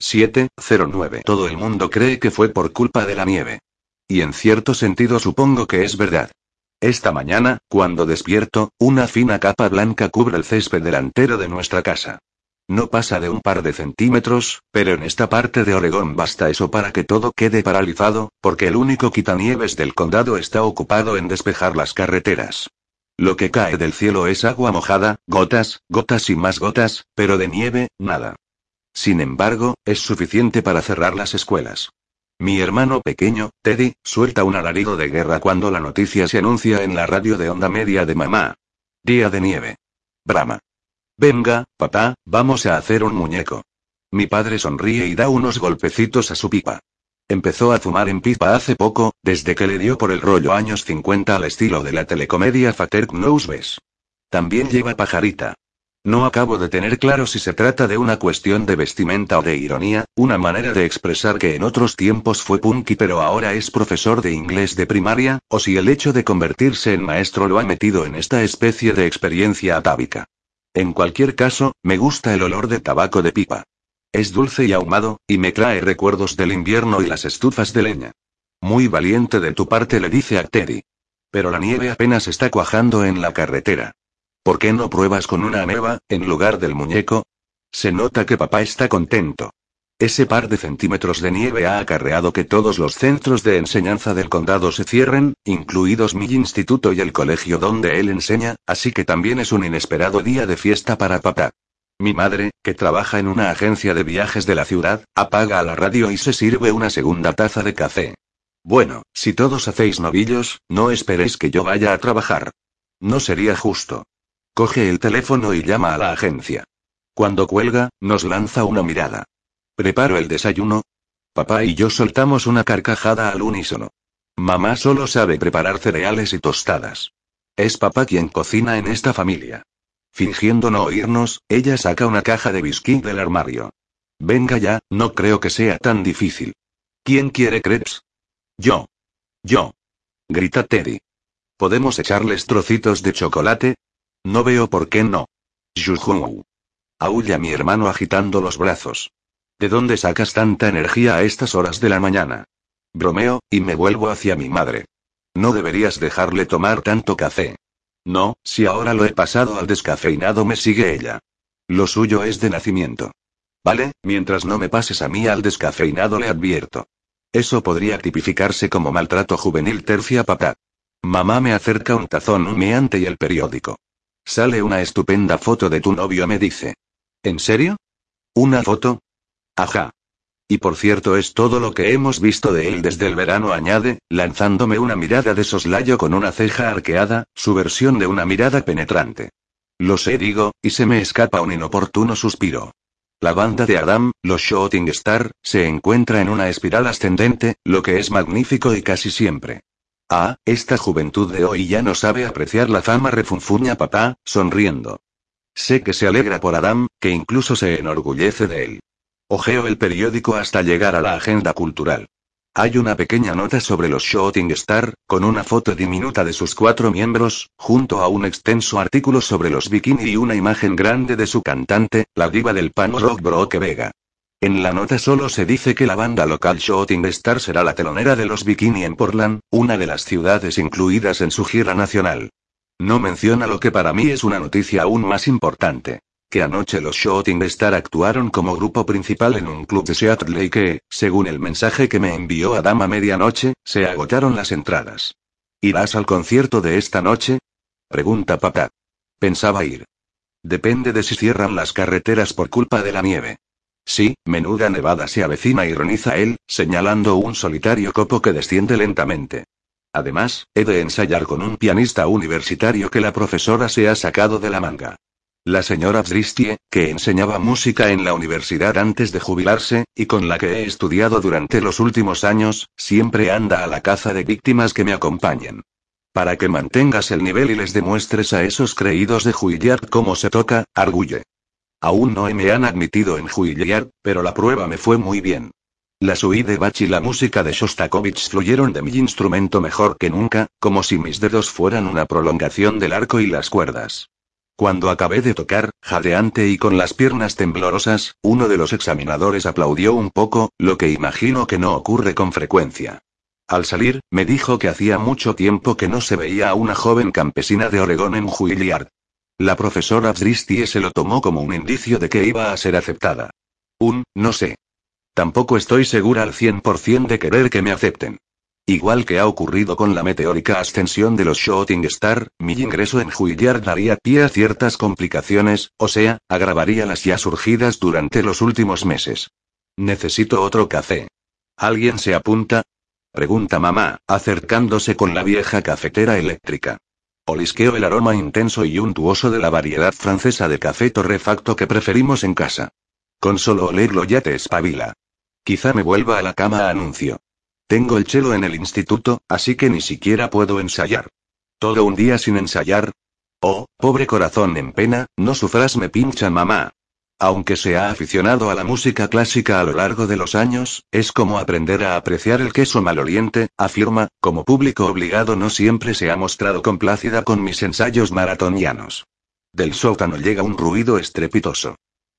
709. Todo el mundo cree que fue por culpa de la nieve. Y en cierto sentido supongo que es verdad. Esta mañana, cuando despierto, una fina capa blanca cubre el césped delantero de nuestra casa. No pasa de un par de centímetros, pero en esta parte de Oregón basta eso para que todo quede paralizado, porque el único quitanieves del condado está ocupado en despejar las carreteras. Lo que cae del cielo es agua mojada, gotas, gotas y más gotas, pero de nieve, nada. Sin embargo, es suficiente para cerrar las escuelas. Mi hermano pequeño, Teddy, suelta un alarido de guerra cuando la noticia se anuncia en la radio de onda media de mamá. Día de nieve. Brama. Venga, papá, vamos a hacer un muñeco. Mi padre sonríe y da unos golpecitos a su pipa. Empezó a fumar en pipa hace poco, desde que le dio por el rollo años 50 al estilo de la telecomedia Fater Knows También lleva pajarita. No acabo de tener claro si se trata de una cuestión de vestimenta o de ironía, una manera de expresar que en otros tiempos fue punky pero ahora es profesor de inglés de primaria, o si el hecho de convertirse en maestro lo ha metido en esta especie de experiencia atávica. En cualquier caso, me gusta el olor de tabaco de pipa. Es dulce y ahumado, y me trae recuerdos del invierno y las estufas de leña. Muy valiente de tu parte le dice a Teddy. Pero la nieve apenas está cuajando en la carretera. ¿Por qué no pruebas con una ameba, en lugar del muñeco? Se nota que papá está contento. Ese par de centímetros de nieve ha acarreado que todos los centros de enseñanza del condado se cierren, incluidos mi instituto y el colegio donde él enseña, así que también es un inesperado día de fiesta para papá. Mi madre, que trabaja en una agencia de viajes de la ciudad, apaga la radio y se sirve una segunda taza de café. Bueno, si todos hacéis novillos, no esperéis que yo vaya a trabajar. No sería justo. Coge el teléfono y llama a la agencia. Cuando cuelga, nos lanza una mirada. ¿Preparo el desayuno? Papá y yo soltamos una carcajada al unísono. Mamá solo sabe preparar cereales y tostadas. Es papá quien cocina en esta familia. Fingiendo no oírnos, ella saca una caja de biscuit del armario. Venga ya, no creo que sea tan difícil. ¿Quién quiere crepes? Yo. Yo. Grita Teddy. ¿Podemos echarles trocitos de chocolate? No veo por qué no. Juju. Aulla mi hermano agitando los brazos. ¿De dónde sacas tanta energía a estas horas de la mañana? Bromeo, y me vuelvo hacia mi madre. No deberías dejarle tomar tanto café. No, si ahora lo he pasado al descafeinado me sigue ella. Lo suyo es de nacimiento. Vale, mientras no me pases a mí al descafeinado le advierto. Eso podría tipificarse como maltrato juvenil tercia papá. Mamá me acerca un tazón humeante y el periódico. Sale una estupenda foto de tu novio, me dice. ¿En serio? ¿Una foto? Ajá. Y por cierto es todo lo que hemos visto de él desde el verano, añade, lanzándome una mirada de soslayo con una ceja arqueada, su versión de una mirada penetrante. Lo sé, digo, y se me escapa un inoportuno suspiro. La banda de Adam, los Shooting Star, se encuentra en una espiral ascendente, lo que es magnífico y casi siempre. Ah, esta juventud de hoy ya no sabe apreciar la fama, refunfuña papá, sonriendo. Sé que se alegra por Adam, que incluso se enorgullece de él. Ojeo el periódico hasta llegar a la agenda cultural. Hay una pequeña nota sobre los Shooting Star, con una foto diminuta de sus cuatro miembros, junto a un extenso artículo sobre los bikini y una imagen grande de su cantante, la diva del pan rock Brooke Vega. En la nota solo se dice que la banda local Shooting Star será la telonera de los Bikini en Portland, una de las ciudades incluidas en su gira nacional. No menciona lo que para mí es una noticia aún más importante. Que anoche los Shooting Star actuaron como grupo principal en un club de Seattle y que, según el mensaje que me envió Adam a medianoche, se agotaron las entradas. ¿Irás al concierto de esta noche? Pregunta papá. Pensaba ir. Depende de si cierran las carreteras por culpa de la nieve. Sí, menuda nevada se avecina, ironiza él, señalando un solitario copo que desciende lentamente. Además, he de ensayar con un pianista universitario que la profesora se ha sacado de la manga. La señora Dristie, que enseñaba música en la universidad antes de jubilarse, y con la que he estudiado durante los últimos años, siempre anda a la caza de víctimas que me acompañen. Para que mantengas el nivel y les demuestres a esos creídos de Juilliard cómo se toca, arguye. Aún no me han admitido en Juilliard, pero la prueba me fue muy bien. La suite de Bach y la música de Shostakovich fluyeron de mi instrumento mejor que nunca, como si mis dedos fueran una prolongación del arco y las cuerdas. Cuando acabé de tocar, jadeante y con las piernas temblorosas, uno de los examinadores aplaudió un poco, lo que imagino que no ocurre con frecuencia. Al salir, me dijo que hacía mucho tiempo que no se veía a una joven campesina de Oregón en Juilliard. La profesora Dristie se lo tomó como un indicio de que iba a ser aceptada. Un, no sé. Tampoco estoy segura al 100% de querer que me acepten. Igual que ha ocurrido con la meteórica ascensión de los Shooting Star, mi ingreso en Juilliard daría pie a ciertas complicaciones, o sea, agravaría las ya surgidas durante los últimos meses. Necesito otro café. ¿Alguien se apunta? Pregunta mamá, acercándose con la vieja cafetera eléctrica. Olisqueo el aroma intenso y untuoso de la variedad francesa de café torrefacto que preferimos en casa. Con solo olerlo ya te espabila. Quizá me vuelva a la cama, anuncio. Tengo el chelo en el instituto, así que ni siquiera puedo ensayar. ¿Todo un día sin ensayar? Oh, pobre corazón en pena, no sufras, me pincha mamá. Aunque se ha aficionado a la música clásica a lo largo de los años, es como aprender a apreciar el queso maloliente, afirma, como público obligado no siempre se ha mostrado complacida con mis ensayos maratonianos. Del sótano llega un ruido estrepitoso.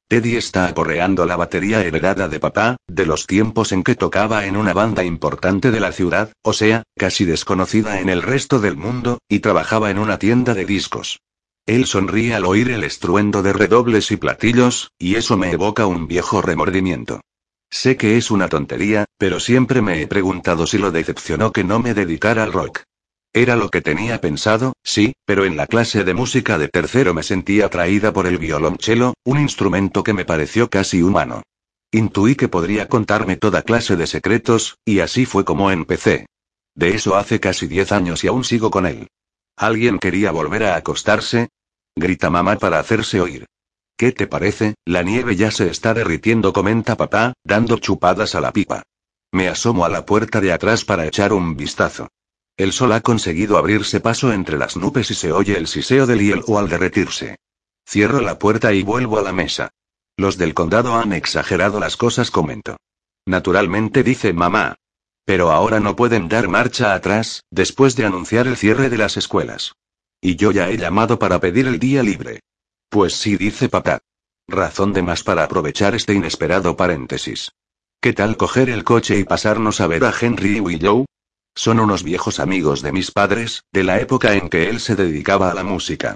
Teddy está aporreando la batería heredada de papá, de los tiempos en que tocaba en una banda importante de la ciudad, o sea, casi desconocida en el resto del mundo, y trabajaba en una tienda de discos. Él sonríe al oír el estruendo de redobles y platillos, y eso me evoca un viejo remordimiento. Sé que es una tontería, pero siempre me he preguntado si lo decepcionó que no me dedicara al rock. Era lo que tenía pensado, sí, pero en la clase de música de tercero me sentí atraída por el violonchelo, un instrumento que me pareció casi humano. Intuí que podría contarme toda clase de secretos, y así fue como empecé. De eso hace casi diez años y aún sigo con él. ¿Alguien quería volver a acostarse? Grita mamá para hacerse oír. ¿Qué te parece? La nieve ya se está derritiendo, comenta papá, dando chupadas a la pipa. Me asomo a la puerta de atrás para echar un vistazo. El sol ha conseguido abrirse paso entre las nubes y se oye el siseo del hielo al derretirse. Cierro la puerta y vuelvo a la mesa. Los del condado han exagerado las cosas, comento. Naturalmente dice mamá. Pero ahora no pueden dar marcha atrás, después de anunciar el cierre de las escuelas. Y yo ya he llamado para pedir el día libre. Pues sí, dice papá. Razón de más para aprovechar este inesperado paréntesis. ¿Qué tal coger el coche y pasarnos a ver a Henry y Willow? Son unos viejos amigos de mis padres, de la época en que él se dedicaba a la música.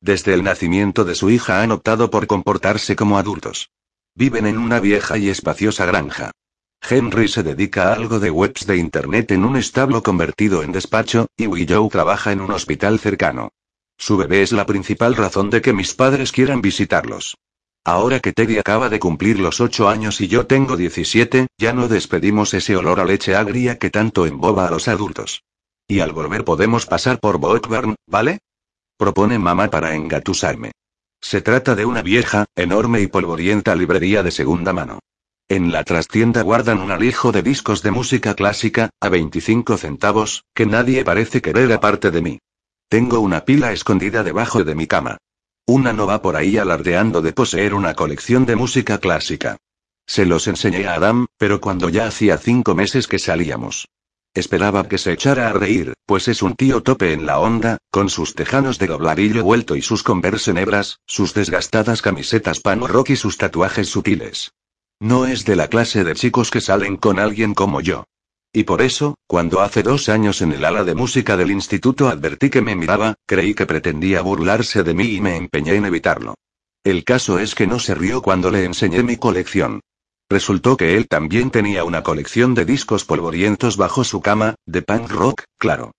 Desde el nacimiento de su hija han optado por comportarse como adultos. Viven en una vieja y espaciosa granja. Henry se dedica a algo de webs de Internet en un establo convertido en despacho, y Willow trabaja en un hospital cercano. Su bebé es la principal razón de que mis padres quieran visitarlos. Ahora que Teddy acaba de cumplir los ocho años y yo tengo 17, ya no despedimos ese olor a leche agria que tanto emboba a los adultos. Y al volver podemos pasar por Bookburn, ¿vale? Propone mamá para engatusarme. Se trata de una vieja, enorme y polvorienta librería de segunda mano. En la trastienda guardan un alijo de discos de música clásica, a 25 centavos, que nadie parece querer aparte de mí. Tengo una pila escondida debajo de mi cama. Una no va por ahí alardeando de poseer una colección de música clásica. Se los enseñé a Adam, pero cuando ya hacía cinco meses que salíamos. Esperaba que se echara a reír, pues es un tío tope en la onda, con sus tejanos de dobladillo vuelto y sus converse negras, sus desgastadas camisetas pano rock y sus tatuajes sutiles. No es de la clase de chicos que salen con alguien como yo. Y por eso, cuando hace dos años en el ala de música del instituto advertí que me miraba, creí que pretendía burlarse de mí y me empeñé en evitarlo. El caso es que no se rió cuando le enseñé mi colección. Resultó que él también tenía una colección de discos polvorientos bajo su cama, de punk rock, claro.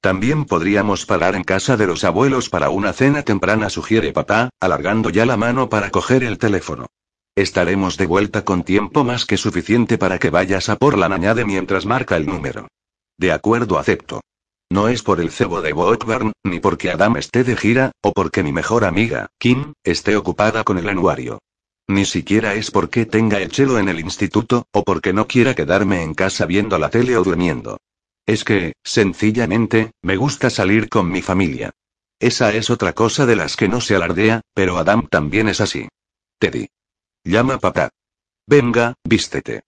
También podríamos parar en casa de los abuelos para una cena temprana, sugiere papá, alargando ya la mano para coger el teléfono. Estaremos de vuelta con tiempo más que suficiente para que vayas a por la nañade mientras marca el número. De acuerdo, acepto. No es por el cebo de Bookburn, ni porque Adam esté de gira, o porque mi mejor amiga, Kim, esté ocupada con el anuario. Ni siquiera es porque tenga el chelo en el instituto, o porque no quiera quedarme en casa viendo la tele o durmiendo. Es que, sencillamente, me gusta salir con mi familia. Esa es otra cosa de las que no se alardea, pero Adam también es así. Teddy. Llama papá. Venga, vístete.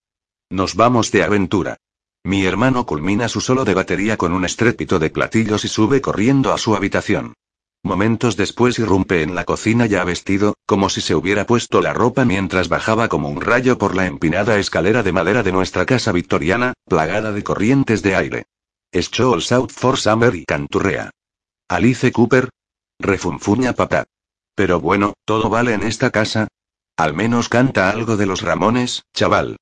Nos vamos de aventura. Mi hermano culmina su solo de batería con un estrépito de platillos y sube corriendo a su habitación. Momentos después irrumpe en la cocina ya vestido, como si se hubiera puesto la ropa mientras bajaba como un rayo por la empinada escalera de madera de nuestra casa victoriana, plagada de corrientes de aire. Es South for Summer y canturrea. Alice Cooper. Refunfuña papá. Pero bueno, todo vale en esta casa. Al menos canta algo de los Ramones, chaval.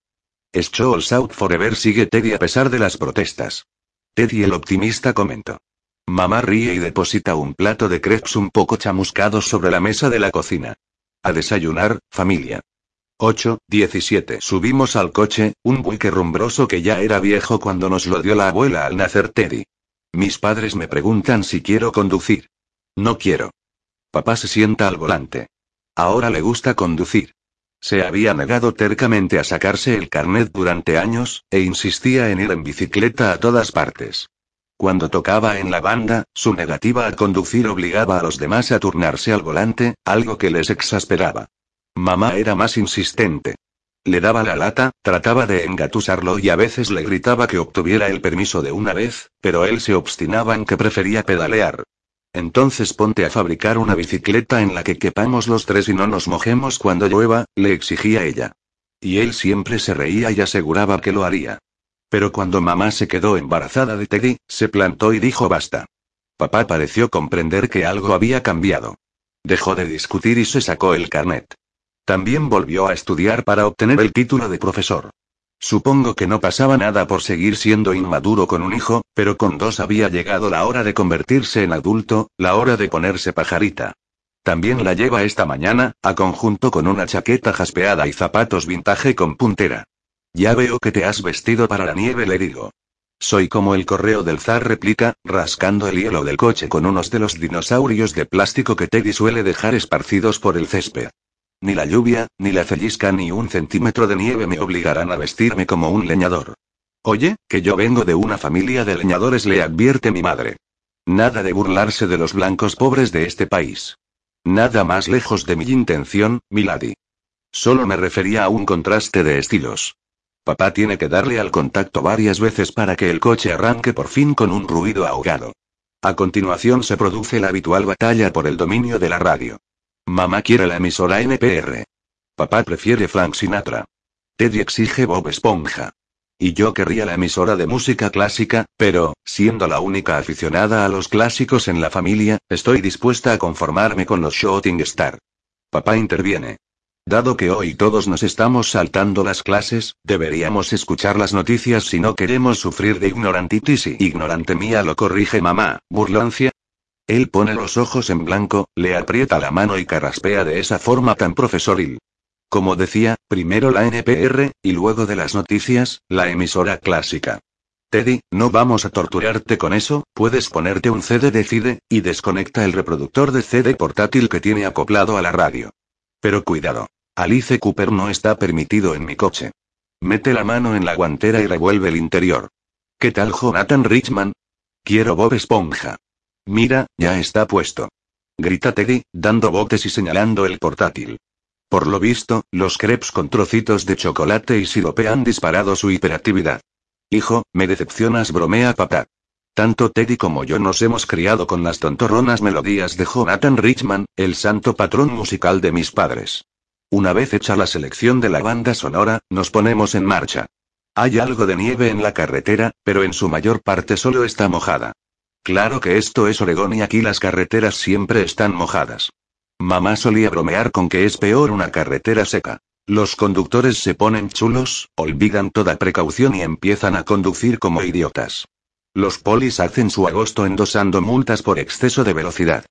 Es South Forever sigue Teddy a pesar de las protestas. Teddy el optimista comentó. Mamá ríe y deposita un plato de crepes un poco chamuscados sobre la mesa de la cocina. A desayunar, familia. 8, 17. Subimos al coche, un buque rumbroso que ya era viejo cuando nos lo dio la abuela al nacer Teddy. Mis padres me preguntan si quiero conducir. No quiero. Papá se sienta al volante. Ahora le gusta conducir. Se había negado tercamente a sacarse el carnet durante años, e insistía en ir en bicicleta a todas partes. Cuando tocaba en la banda, su negativa a conducir obligaba a los demás a turnarse al volante, algo que les exasperaba. Mamá era más insistente. Le daba la lata, trataba de engatusarlo y a veces le gritaba que obtuviera el permiso de una vez, pero él se obstinaba en que prefería pedalear. Entonces ponte a fabricar una bicicleta en la que quepamos los tres y no nos mojemos cuando llueva, le exigía ella. Y él siempre se reía y aseguraba que lo haría. Pero cuando mamá se quedó embarazada de Teddy, se plantó y dijo basta. Papá pareció comprender que algo había cambiado. Dejó de discutir y se sacó el carnet. También volvió a estudiar para obtener el título de profesor. Supongo que no pasaba nada por seguir siendo inmaduro con un hijo, pero con dos había llegado la hora de convertirse en adulto, la hora de ponerse pajarita. También la lleva esta mañana, a conjunto con una chaqueta jaspeada y zapatos vintage con puntera. Ya veo que te has vestido para la nieve, le digo. Soy como el correo del zar replica, rascando el hielo del coche con unos de los dinosaurios de plástico que Teddy suele dejar esparcidos por el césped. Ni la lluvia, ni la cellisca, ni un centímetro de nieve me obligarán a vestirme como un leñador. Oye, que yo vengo de una familia de leñadores, le advierte mi madre. Nada de burlarse de los blancos pobres de este país. Nada más lejos de mi intención, Milady. Solo me refería a un contraste de estilos. Papá tiene que darle al contacto varias veces para que el coche arranque por fin con un ruido ahogado. A continuación se produce la habitual batalla por el dominio de la radio. Mamá quiere la emisora NPR. Papá prefiere Frank Sinatra. Teddy exige Bob Esponja. Y yo querría la emisora de música clásica, pero, siendo la única aficionada a los clásicos en la familia, estoy dispuesta a conformarme con los Shooting Star. Papá interviene. Dado que hoy todos nos estamos saltando las clases, deberíamos escuchar las noticias si no queremos sufrir de ignorantitis y ignorante mía lo corrige mamá, burlancia. Él pone los ojos en blanco, le aprieta la mano y carraspea de esa forma tan profesoril. Como decía, primero la NPR, y luego de las noticias, la emisora clásica. Teddy, no vamos a torturarte con eso, puedes ponerte un CD de CIDE, y desconecta el reproductor de CD portátil que tiene acoplado a la radio. Pero cuidado. Alice Cooper no está permitido en mi coche. Mete la mano en la guantera y revuelve el interior. ¿Qué tal Jonathan Richman? Quiero Bob Esponja. Mira, ya está puesto. Grita Teddy, dando botes y señalando el portátil. Por lo visto, los crepes con trocitos de chocolate y sirope han disparado su hiperactividad. Hijo, me decepcionas, bromea papá. Tanto Teddy como yo nos hemos criado con las tontorronas melodías de Jonathan Richman, el santo patrón musical de mis padres. Una vez hecha la selección de la banda sonora, nos ponemos en marcha. Hay algo de nieve en la carretera, pero en su mayor parte solo está mojada. Claro que esto es Oregón y aquí las carreteras siempre están mojadas. Mamá solía bromear con que es peor una carretera seca. Los conductores se ponen chulos, olvidan toda precaución y empiezan a conducir como idiotas. Los polis hacen su agosto endosando multas por exceso de velocidad.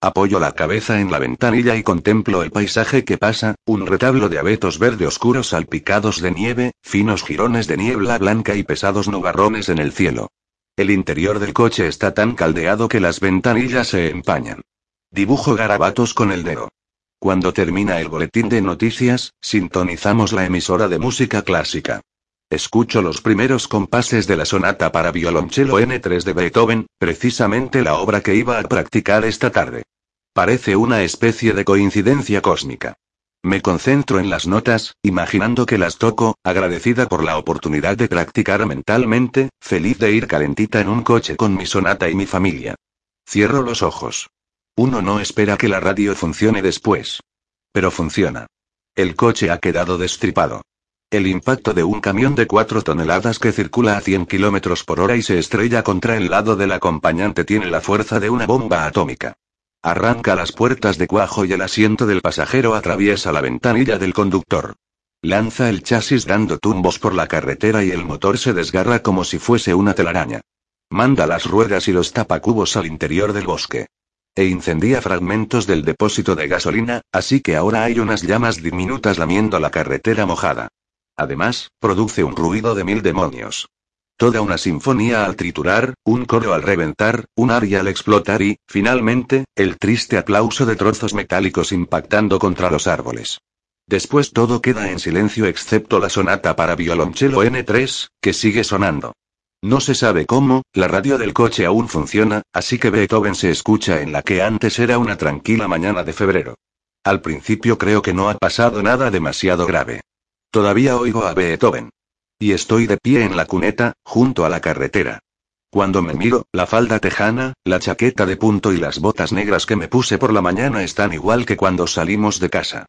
Apoyo la cabeza en la ventanilla y contemplo el paisaje que pasa, un retablo de abetos verde oscuros salpicados de nieve, finos jirones de niebla blanca y pesados nubarrones en el cielo. El interior del coche está tan caldeado que las ventanillas se empañan. Dibujo garabatos con el dedo. Cuando termina el boletín de noticias, sintonizamos la emisora de música clásica. Escucho los primeros compases de la sonata para violonchelo N3 de Beethoven, precisamente la obra que iba a practicar esta tarde. Parece una especie de coincidencia cósmica. Me concentro en las notas, imaginando que las toco, agradecida por la oportunidad de practicar mentalmente, feliz de ir calentita en un coche con mi sonata y mi familia. Cierro los ojos. Uno no espera que la radio funcione después. Pero funciona. El coche ha quedado destripado. El impacto de un camión de cuatro toneladas que circula a 100 kilómetros por hora y se estrella contra el lado del acompañante tiene la fuerza de una bomba atómica. Arranca las puertas de cuajo y el asiento del pasajero atraviesa la ventanilla del conductor. Lanza el chasis dando tumbos por la carretera y el motor se desgarra como si fuese una telaraña. Manda las ruedas y los tapacubos al interior del bosque. E incendia fragmentos del depósito de gasolina, así que ahora hay unas llamas diminutas lamiendo la carretera mojada. Además, produce un ruido de mil demonios. Toda una sinfonía al triturar, un coro al reventar, un aria al explotar y, finalmente, el triste aplauso de trozos metálicos impactando contra los árboles. Después todo queda en silencio excepto la sonata para violonchelo N3, que sigue sonando. No se sabe cómo, la radio del coche aún funciona, así que Beethoven se escucha en la que antes era una tranquila mañana de febrero. Al principio creo que no ha pasado nada demasiado grave. Todavía oigo a Beethoven. Y estoy de pie en la cuneta, junto a la carretera. Cuando me miro, la falda tejana, la chaqueta de punto y las botas negras que me puse por la mañana están igual que cuando salimos de casa.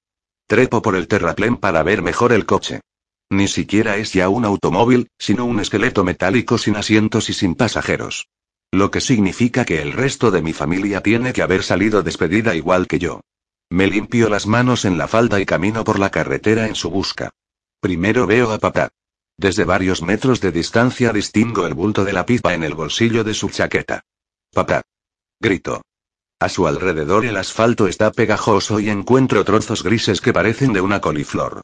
Trepo por el terraplén para ver mejor el coche. Ni siquiera es ya un automóvil, sino un esqueleto metálico sin asientos y sin pasajeros. Lo que significa que el resto de mi familia tiene que haber salido despedida igual que yo. Me limpio las manos en la falda y camino por la carretera en su busca. Primero veo a papá. Desde varios metros de distancia distingo el bulto de la pipa en el bolsillo de su chaqueta. Papá. Grito. A su alrededor el asfalto está pegajoso y encuentro trozos grises que parecen de una coliflor.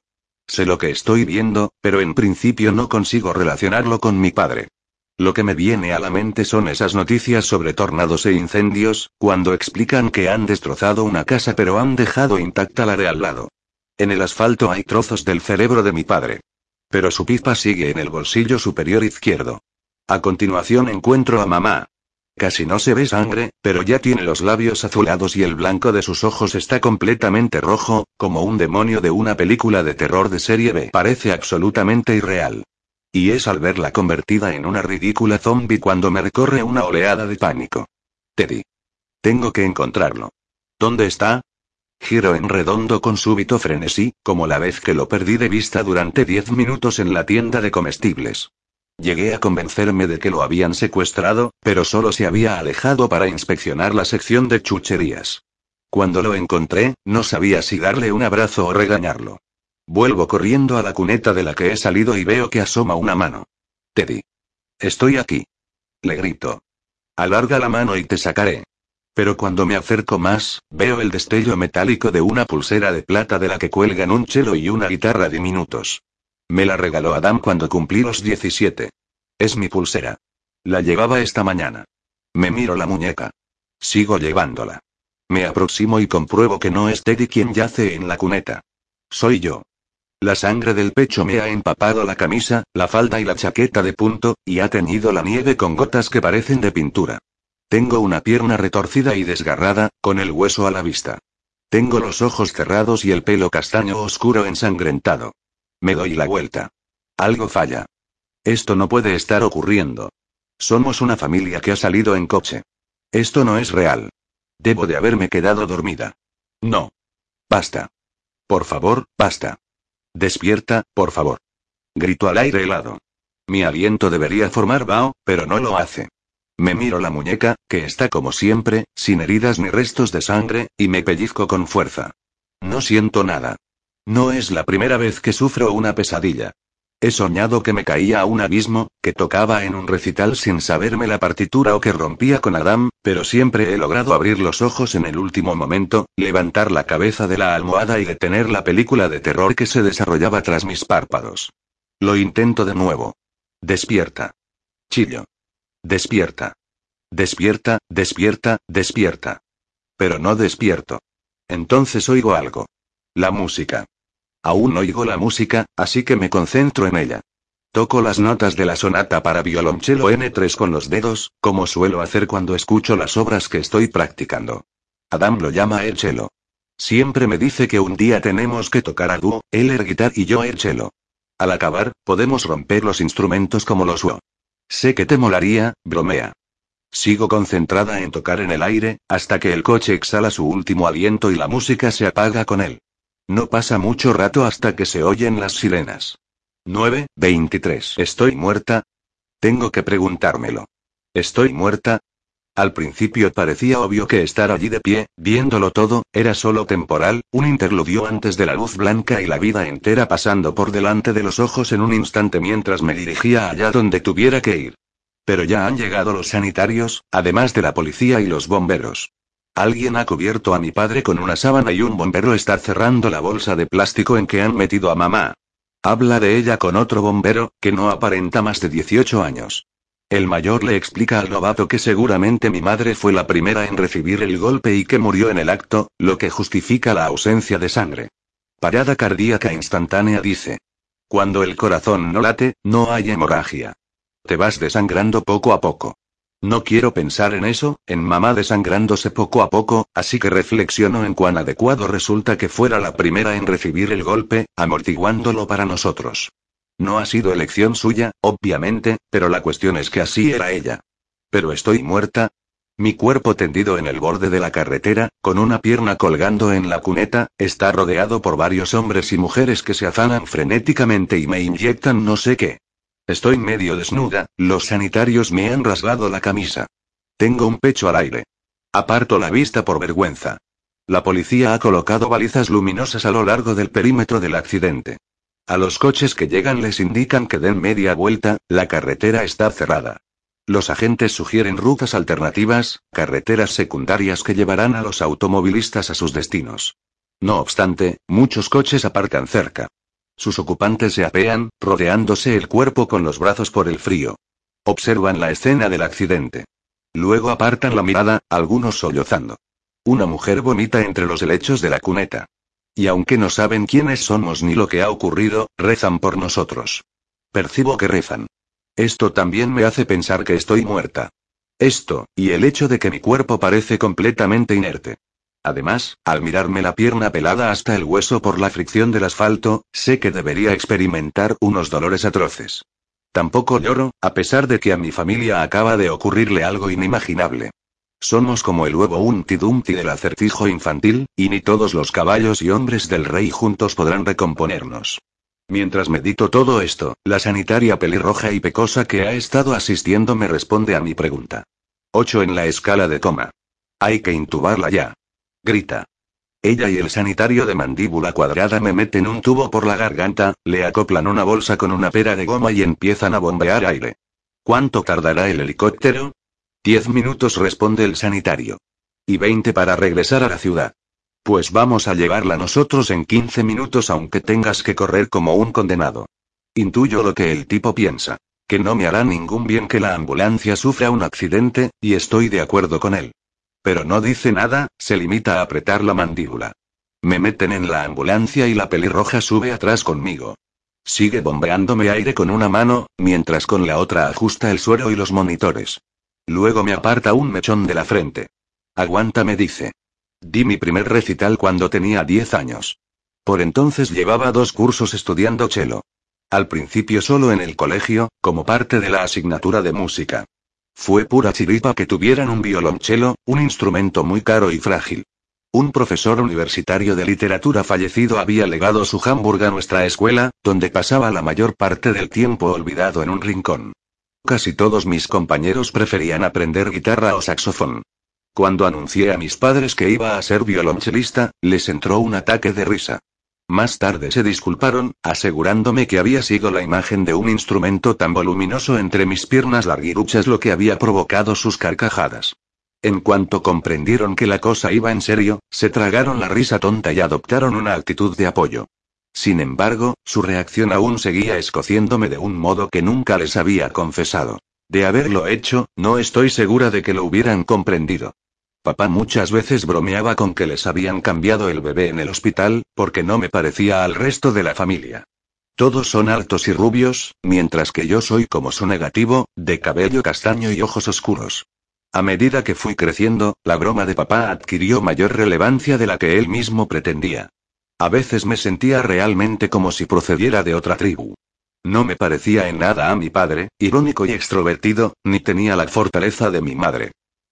Sé lo que estoy viendo, pero en principio no consigo relacionarlo con mi padre. Lo que me viene a la mente son esas noticias sobre tornados e incendios, cuando explican que han destrozado una casa pero han dejado intacta la de al lado. En el asfalto hay trozos del cerebro de mi padre. Pero su pipa sigue en el bolsillo superior izquierdo. A continuación encuentro a mamá. Casi no se ve sangre, pero ya tiene los labios azulados y el blanco de sus ojos está completamente rojo, como un demonio de una película de terror de serie B. Parece absolutamente irreal. Y es al verla convertida en una ridícula zombie cuando me recorre una oleada de pánico. Teddy. Tengo que encontrarlo. ¿Dónde está? Giro en redondo con súbito frenesí, como la vez que lo perdí de vista durante diez minutos en la tienda de comestibles. Llegué a convencerme de que lo habían secuestrado, pero solo se había alejado para inspeccionar la sección de chucherías. Cuando lo encontré, no sabía si darle un abrazo o regañarlo. Vuelvo corriendo a la cuneta de la que he salido y veo que asoma una mano. Teddy. Estoy aquí. Le grito. Alarga la mano y te sacaré. Pero cuando me acerco más, veo el destello metálico de una pulsera de plata de la que cuelgan un chelo y una guitarra diminutos. Me la regaló Adam cuando cumplí los 17. Es mi pulsera. La llevaba esta mañana. Me miro la muñeca. Sigo llevándola. Me aproximo y compruebo que no es Teddy quien yace en la cuneta. Soy yo. La sangre del pecho me ha empapado la camisa, la falda y la chaqueta de punto, y ha teñido la nieve con gotas que parecen de pintura. Tengo una pierna retorcida y desgarrada, con el hueso a la vista. Tengo los ojos cerrados y el pelo castaño oscuro ensangrentado. Me doy la vuelta. Algo falla. Esto no puede estar ocurriendo. Somos una familia que ha salido en coche. Esto no es real. Debo de haberme quedado dormida. No. Basta. Por favor, basta. Despierta, por favor. Grito al aire helado. Mi aliento debería formar vaho, pero no lo hace. Me miro la muñeca, que está como siempre, sin heridas ni restos de sangre, y me pellizco con fuerza. No siento nada. No es la primera vez que sufro una pesadilla. He soñado que me caía a un abismo, que tocaba en un recital sin saberme la partitura o que rompía con Adam, pero siempre he logrado abrir los ojos en el último momento, levantar la cabeza de la almohada y detener la película de terror que se desarrollaba tras mis párpados. Lo intento de nuevo. Despierta. Chillo. Despierta. Despierta, despierta, despierta. Pero no despierto. Entonces oigo algo. La música. Aún oigo la música, así que me concentro en ella. Toco las notas de la sonata para violonchelo N3 con los dedos, como suelo hacer cuando escucho las obras que estoy practicando. Adam lo llama el cello. Siempre me dice que un día tenemos que tocar a dúo, él el guitar y yo el. Al acabar, podemos romper los instrumentos como los UO. Sé que te molaría, bromea. Sigo concentrada en tocar en el aire, hasta que el coche exhala su último aliento y la música se apaga con él. No pasa mucho rato hasta que se oyen las sirenas. 9, 23. ¿Estoy muerta? Tengo que preguntármelo. ¿Estoy muerta? Al principio parecía obvio que estar allí de pie, viéndolo todo, era solo temporal, un interludio antes de la luz blanca y la vida entera pasando por delante de los ojos en un instante mientras me dirigía allá donde tuviera que ir. Pero ya han llegado los sanitarios, además de la policía y los bomberos. Alguien ha cubierto a mi padre con una sábana y un bombero está cerrando la bolsa de plástico en que han metido a mamá. Habla de ella con otro bombero, que no aparenta más de 18 años. El mayor le explica al novato que seguramente mi madre fue la primera en recibir el golpe y que murió en el acto, lo que justifica la ausencia de sangre. Parada cardíaca instantánea dice. Cuando el corazón no late, no hay hemorragia. Te vas desangrando poco a poco. No quiero pensar en eso, en mamá desangrándose poco a poco, así que reflexiono en cuán adecuado resulta que fuera la primera en recibir el golpe, amortiguándolo para nosotros. No ha sido elección suya, obviamente, pero la cuestión es que así era ella. Pero estoy muerta. Mi cuerpo tendido en el borde de la carretera, con una pierna colgando en la cuneta, está rodeado por varios hombres y mujeres que se afanan frenéticamente y me inyectan no sé qué. Estoy medio desnuda, los sanitarios me han rasgado la camisa. Tengo un pecho al aire. Aparto la vista por vergüenza. La policía ha colocado balizas luminosas a lo largo del perímetro del accidente. A los coches que llegan les indican que den media vuelta, la carretera está cerrada. Los agentes sugieren rutas alternativas, carreteras secundarias que llevarán a los automovilistas a sus destinos. No obstante, muchos coches aparcan cerca. Sus ocupantes se apean, rodeándose el cuerpo con los brazos por el frío. Observan la escena del accidente. Luego apartan la mirada, algunos sollozando. Una mujer vomita entre los helechos de la cuneta. Y aunque no saben quiénes somos ni lo que ha ocurrido, rezan por nosotros. Percibo que rezan. Esto también me hace pensar que estoy muerta. Esto, y el hecho de que mi cuerpo parece completamente inerte. Además, al mirarme la pierna pelada hasta el hueso por la fricción del asfalto, sé que debería experimentar unos dolores atroces. Tampoco lloro, a pesar de que a mi familia acaba de ocurrirle algo inimaginable. Somos como el huevo Humpty Dumpty del acertijo infantil, y ni todos los caballos y hombres del rey juntos podrán recomponernos. Mientras medito todo esto, la sanitaria pelirroja y pecosa que ha estado asistiendo me responde a mi pregunta. 8 en la escala de coma. Hay que intubarla ya. Grita. Ella y el sanitario de mandíbula cuadrada me meten un tubo por la garganta, le acoplan una bolsa con una pera de goma y empiezan a bombear aire. ¿Cuánto tardará el helicóptero? Diez minutos responde el sanitario. Y veinte para regresar a la ciudad. Pues vamos a llevarla nosotros en quince minutos aunque tengas que correr como un condenado. Intuyo lo que el tipo piensa. Que no me hará ningún bien que la ambulancia sufra un accidente, y estoy de acuerdo con él. Pero no dice nada, se limita a apretar la mandíbula. Me meten en la ambulancia y la pelirroja sube atrás conmigo. Sigue bombeándome aire con una mano, mientras con la otra ajusta el suero y los monitores. Luego me aparta un mechón de la frente. Aguanta, me dice. Di mi primer recital cuando tenía 10 años. Por entonces llevaba dos cursos estudiando cello. Al principio solo en el colegio, como parte de la asignatura de música. Fue pura chiripa que tuvieran un violonchelo, un instrumento muy caro y frágil. Un profesor universitario de literatura fallecido había legado su Hamburg a nuestra escuela, donde pasaba la mayor parte del tiempo olvidado en un rincón. Casi todos mis compañeros preferían aprender guitarra o saxofón. Cuando anuncié a mis padres que iba a ser violonchelista, les entró un ataque de risa. Más tarde se disculparon, asegurándome que había sido la imagen de un instrumento tan voluminoso entre mis piernas larguiruchas lo que había provocado sus carcajadas. En cuanto comprendieron que la cosa iba en serio, se tragaron la risa tonta y adoptaron una actitud de apoyo. Sin embargo, su reacción aún seguía escociéndome de un modo que nunca les había confesado. De haberlo hecho, no estoy segura de que lo hubieran comprendido. Papá muchas veces bromeaba con que les habían cambiado el bebé en el hospital, porque no me parecía al resto de la familia. Todos son altos y rubios, mientras que yo soy como su negativo, de cabello castaño y ojos oscuros. A medida que fui creciendo, la broma de papá adquirió mayor relevancia de la que él mismo pretendía. A veces me sentía realmente como si procediera de otra tribu. No me parecía en nada a mi padre, irónico y extrovertido, ni tenía la fortaleza de mi madre.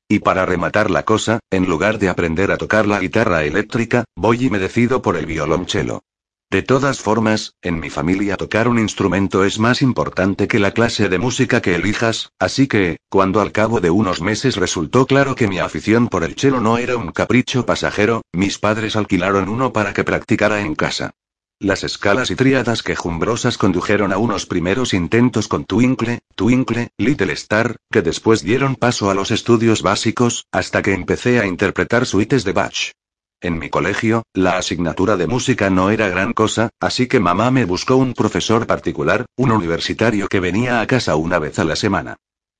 Y para rematar la cosa, en lugar de aprender a tocar la guitarra eléctrica, voy y me decido por el violonchelo. De todas formas, en mi familia tocar un instrumento es más importante que la clase de música que elijas, así que, cuando al cabo de unos meses resultó claro que mi afición por el cello no era un capricho pasajero, mis padres alquilaron uno para que practicara en casa. Las escalas y tríadas quejumbrosas condujeron a unos primeros intentos con Twinkle, Twinkle, Little Star, que después dieron paso a los estudios básicos, hasta que empecé a interpretar suites de Bach. En mi colegio, la asignatura de música no era gran cosa, así que mamá me buscó un profesor particular, un universitario que venía a casa una vez a la semana.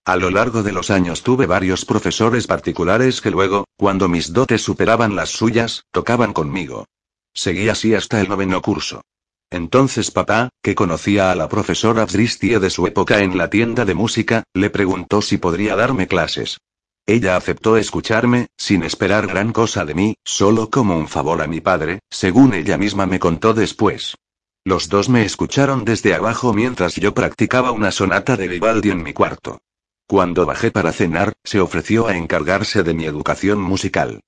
A lo largo de los años tuve varios profesores particulares que luego, cuando mis dotes superaban las suyas, tocaban conmigo. Seguí así hasta el noveno curso. Entonces papá, que conocía a la profesora Dristie de su época en la tienda de música, le preguntó si podría darme clases. Ella aceptó escucharme, sin esperar gran cosa de mí, solo como un favor a mi padre, según ella misma me contó después. Los dos me escucharon desde abajo mientras yo practicaba una sonata de Vivaldi en mi cuarto. Cuando bajé para cenar, se ofreció a encargarse de mi educación musical.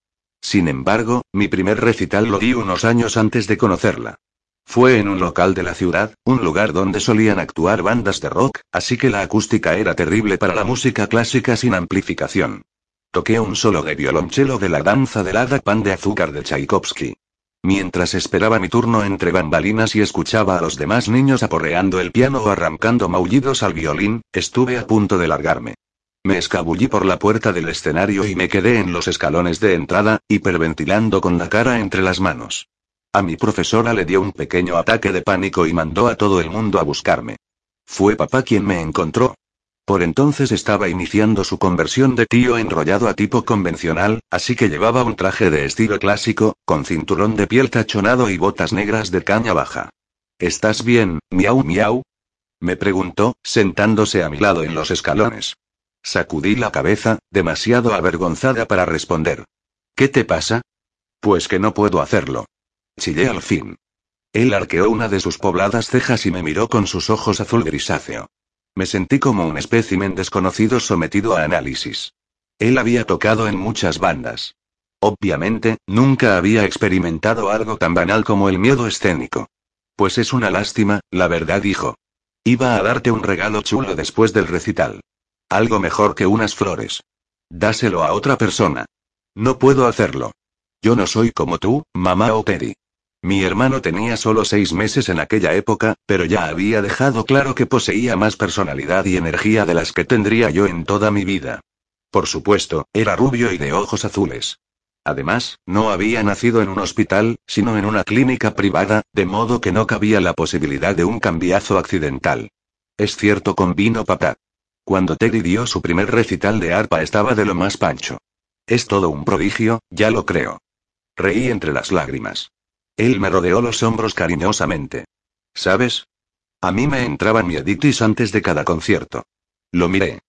Sin embargo, mi primer recital lo di unos años antes de conocerla. Fue en un local de la ciudad, un lugar donde solían actuar bandas de rock, así que la acústica era terrible para la música clásica sin amplificación. Toqué un solo de violonchelo de la danza del hada pan de azúcar de Tchaikovsky. Mientras esperaba mi turno entre bambalinas y escuchaba a los demás niños aporreando el piano o arrancando maullidos al violín, estuve a punto de largarme. Me escabullí por la puerta del escenario y me quedé en los escalones de entrada, hiperventilando con la cara entre las manos. A mi profesora le dio un pequeño ataque de pánico y mandó a todo el mundo a buscarme. Fue papá quien me encontró, por entonces estaba iniciando su conversión de tío enrollado a tipo convencional, así que llevaba un traje de estilo clásico, con cinturón de piel tachonado y botas negras de caña baja. ¿Estás bien, miau miau? Me preguntó, sentándose a mi lado en los escalones. Sacudí la cabeza, demasiado avergonzada para responder. ¿Qué te pasa? Pues que no puedo hacerlo. Chillé al fin. Él arqueó una de sus pobladas cejas y me miró con sus ojos azul grisáceo. Me sentí como un espécimen desconocido sometido a análisis. Él había tocado en muchas bandas. Obviamente, nunca había experimentado algo tan banal como el miedo escénico. Pues es una lástima, la verdad dijo. Iba a darte un regalo chulo después del recital. Algo mejor que unas flores. Dáselo a otra persona. No puedo hacerlo. Yo no soy como tú, mamá o Teddy. Mi hermano tenía solo seis meses en aquella época, pero ya había dejado claro que poseía más personalidad y energía de las que tendría yo en toda mi vida. Por supuesto, era rubio y de ojos azules. Además, no había nacido en un hospital, sino en una clínica privada, de modo que no cabía la posibilidad de un cambiazo accidental. Es cierto, convino papá. Cuando Teddy dio su primer recital de arpa estaba de lo más pancho. Es todo un prodigio, ya lo creo. Reí entre las lágrimas. Él me rodeó los hombros cariñosamente. ¿Sabes? A mí me entraba mieditis antes de cada concierto. Lo miré.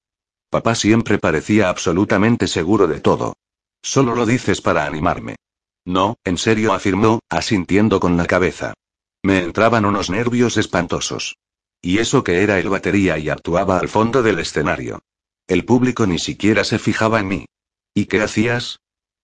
Papá siempre parecía absolutamente seguro de todo. Solo lo dices para animarme. No, en serio afirmó, asintiendo con la cabeza. Me entraban unos nervios espantosos. Y eso que era el batería y actuaba al fondo del escenario. El público ni siquiera se fijaba en mí. ¿Y qué hacías?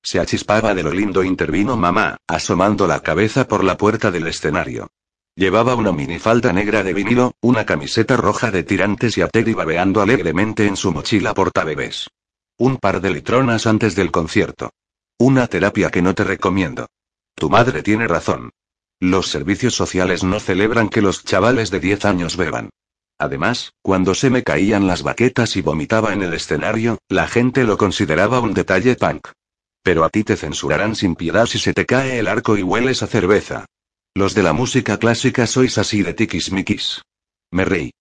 Se achispaba de lo lindo, intervino mamá, asomando la cabeza por la puerta del escenario. Llevaba una minifalda negra de vinilo, una camiseta roja de tirantes y a Teddy babeando alegremente en su mochila portabebés. Un par de litronas antes del concierto. Una terapia que no te recomiendo. Tu madre tiene razón. Los servicios sociales no celebran que los chavales de 10 años beban. Además, cuando se me caían las baquetas y vomitaba en el escenario, la gente lo consideraba un detalle punk. Pero a ti te censurarán sin piedad si se te cae el arco y hueles a cerveza. Los de la música clásica sois así de tiquismiquis. Me reí.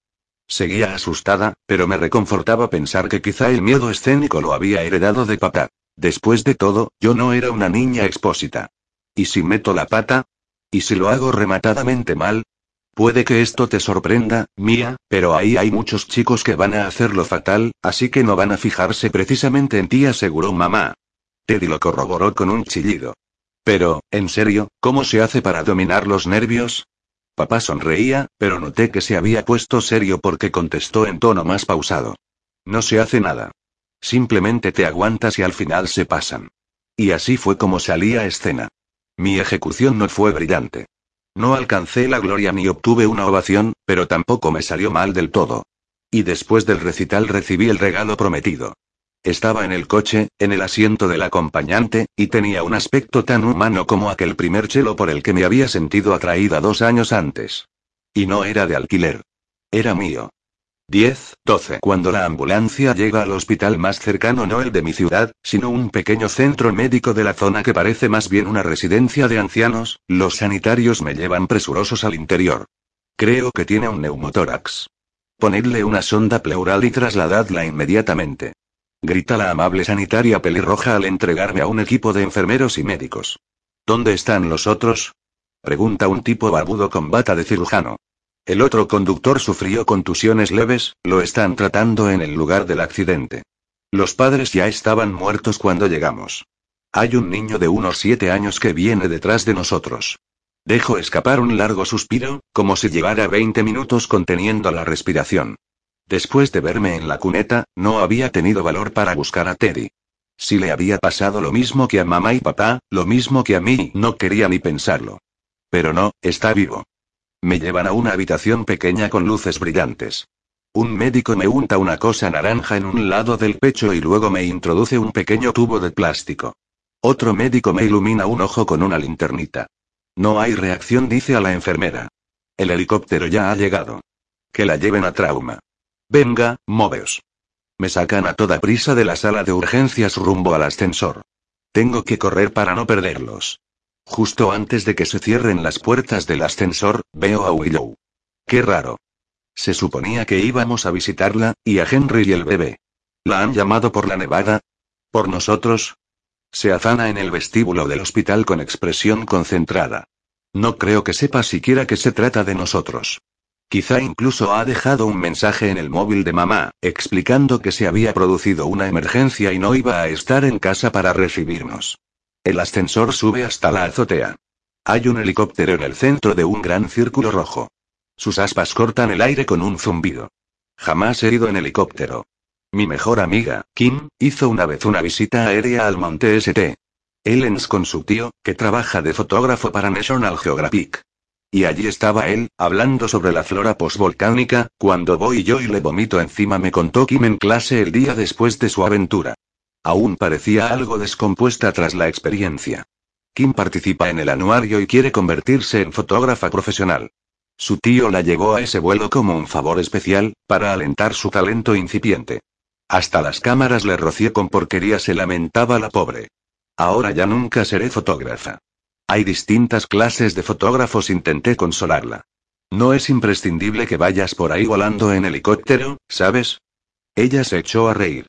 Seguía asustada, pero me reconfortaba pensar que quizá el miedo escénico lo había heredado de papá. Después de todo, yo no era una niña expósita. ¿Y si meto la pata? ¿Y si lo hago rematadamente mal? Puede que esto te sorprenda, Mía, pero ahí hay muchos chicos que van a hacerlo fatal, así que no van a fijarse precisamente en ti, aseguró mamá. Teddy lo corroboró con un chillido. Pero, en serio, ¿cómo se hace para dominar los nervios? Papá sonreía, pero noté que se había puesto serio porque contestó en tono más pausado. No se hace nada. Simplemente te aguantas y al final se pasan. Y así fue como salí a escena. Mi ejecución no fue brillante. No alcancé la gloria ni obtuve una ovación, pero tampoco me salió mal del todo. Y después del recital recibí el regalo prometido. Estaba en el coche, en el asiento del acompañante, y tenía un aspecto tan humano como aquel primer chelo por el que me había sentido atraída dos años antes. Y no era de alquiler. Era mío. 10, 12. Cuando la ambulancia llega al hospital más cercano, no el de mi ciudad, sino un pequeño centro médico de la zona que parece más bien una residencia de ancianos, los sanitarios me llevan presurosos al interior. Creo que tiene un neumotórax. Ponedle una sonda pleural y trasladadla inmediatamente grita la amable sanitaria pelirroja al entregarme a un equipo de enfermeros y médicos. ¿Dónde están los otros? pregunta un tipo barbudo con bata de cirujano. El otro conductor sufrió contusiones leves, lo están tratando en el lugar del accidente. Los padres ya estaban muertos cuando llegamos. Hay un niño de unos siete años que viene detrás de nosotros. Dejo escapar un largo suspiro, como si llevara 20 minutos conteniendo la respiración. Después de verme en la cuneta, no había tenido valor para buscar a Teddy. Si le había pasado lo mismo que a mamá y papá, lo mismo que a mí, no quería ni pensarlo. Pero no, está vivo. Me llevan a una habitación pequeña con luces brillantes. Un médico me unta una cosa naranja en un lado del pecho y luego me introduce un pequeño tubo de plástico. Otro médico me ilumina un ojo con una linternita. No hay reacción, dice a la enfermera. El helicóptero ya ha llegado. Que la lleven a trauma. Venga, moveos. Me sacan a toda prisa de la sala de urgencias rumbo al ascensor. Tengo que correr para no perderlos. Justo antes de que se cierren las puertas del ascensor, veo a Willow. Qué raro. Se suponía que íbamos a visitarla, y a Henry y el bebé. ¿La han llamado por la nevada? ¿Por nosotros? Se afana en el vestíbulo del hospital con expresión concentrada. No creo que sepa siquiera que se trata de nosotros. Quizá incluso ha dejado un mensaje en el móvil de mamá, explicando que se había producido una emergencia y no iba a estar en casa para recibirnos. El ascensor sube hasta la azotea. Hay un helicóptero en el centro de un gran círculo rojo. Sus aspas cortan el aire con un zumbido. Jamás he ido en helicóptero. Mi mejor amiga, Kim, hizo una vez una visita aérea al Monte St. Ellens con su tío, que trabaja de fotógrafo para National Geographic. Y allí estaba él, hablando sobre la flora postvolcánica, cuando voy yo y le vomito encima, me contó Kim en clase el día después de su aventura. Aún parecía algo descompuesta tras la experiencia. Kim participa en el anuario y quiere convertirse en fotógrafa profesional. Su tío la llevó a ese vuelo como un favor especial, para alentar su talento incipiente. Hasta las cámaras le roció con porquería, se lamentaba la pobre. Ahora ya nunca seré fotógrafa. Hay distintas clases de fotógrafos, intenté consolarla. No es imprescindible que vayas por ahí volando en helicóptero, ¿sabes? Ella se echó a reír.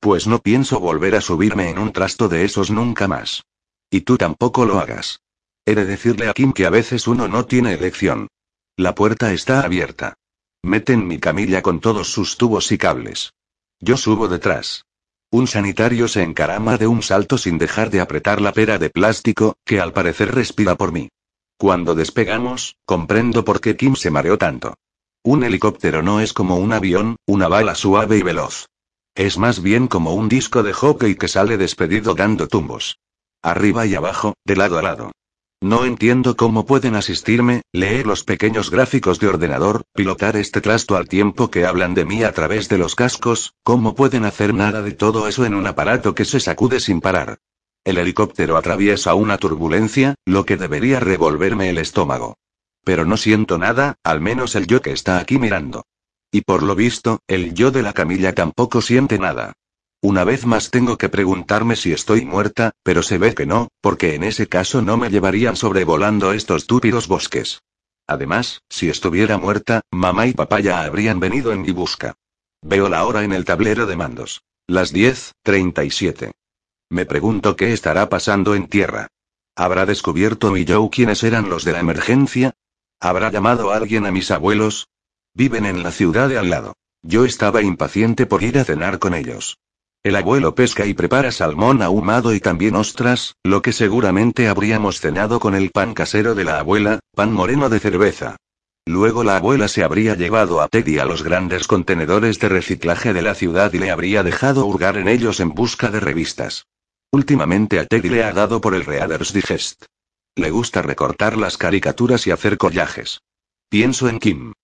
Pues no pienso volver a subirme en un trasto de esos nunca más. Y tú tampoco lo hagas. He de decirle a Kim que a veces uno no tiene elección. La puerta está abierta. Meten mi camilla con todos sus tubos y cables. Yo subo detrás. Un sanitario se encarama de un salto sin dejar de apretar la pera de plástico, que al parecer respira por mí. Cuando despegamos, comprendo por qué Kim se mareó tanto. Un helicóptero no es como un avión, una bala suave y veloz. Es más bien como un disco de hockey que sale despedido dando tumbos. Arriba y abajo, de lado a lado. No entiendo cómo pueden asistirme, leer los pequeños gráficos de ordenador, pilotar este trasto al tiempo que hablan de mí a través de los cascos, cómo pueden hacer nada de todo eso en un aparato que se sacude sin parar. El helicóptero atraviesa una turbulencia, lo que debería revolverme el estómago. Pero no siento nada, al menos el yo que está aquí mirando. Y por lo visto, el yo de la camilla tampoco siente nada. Una vez más tengo que preguntarme si estoy muerta, pero se ve que no, porque en ese caso no me llevarían sobrevolando estos túpidos bosques. Además, si estuviera muerta, mamá y papá ya habrían venido en mi busca. Veo la hora en el tablero de mandos. Las 10:37. Me pregunto qué estará pasando en tierra. ¿Habrá descubierto mi Joe quiénes eran los de la emergencia? ¿Habrá llamado a alguien a mis abuelos? Viven en la ciudad de al lado. Yo estaba impaciente por ir a cenar con ellos. El abuelo pesca y prepara salmón ahumado y también ostras, lo que seguramente habríamos cenado con el pan casero de la abuela, pan moreno de cerveza. Luego la abuela se habría llevado a Teddy a los grandes contenedores de reciclaje de la ciudad y le habría dejado hurgar en ellos en busca de revistas. Últimamente a Teddy le ha dado por el Reader's Digest. Le gusta recortar las caricaturas y hacer collajes. Pienso en Kim.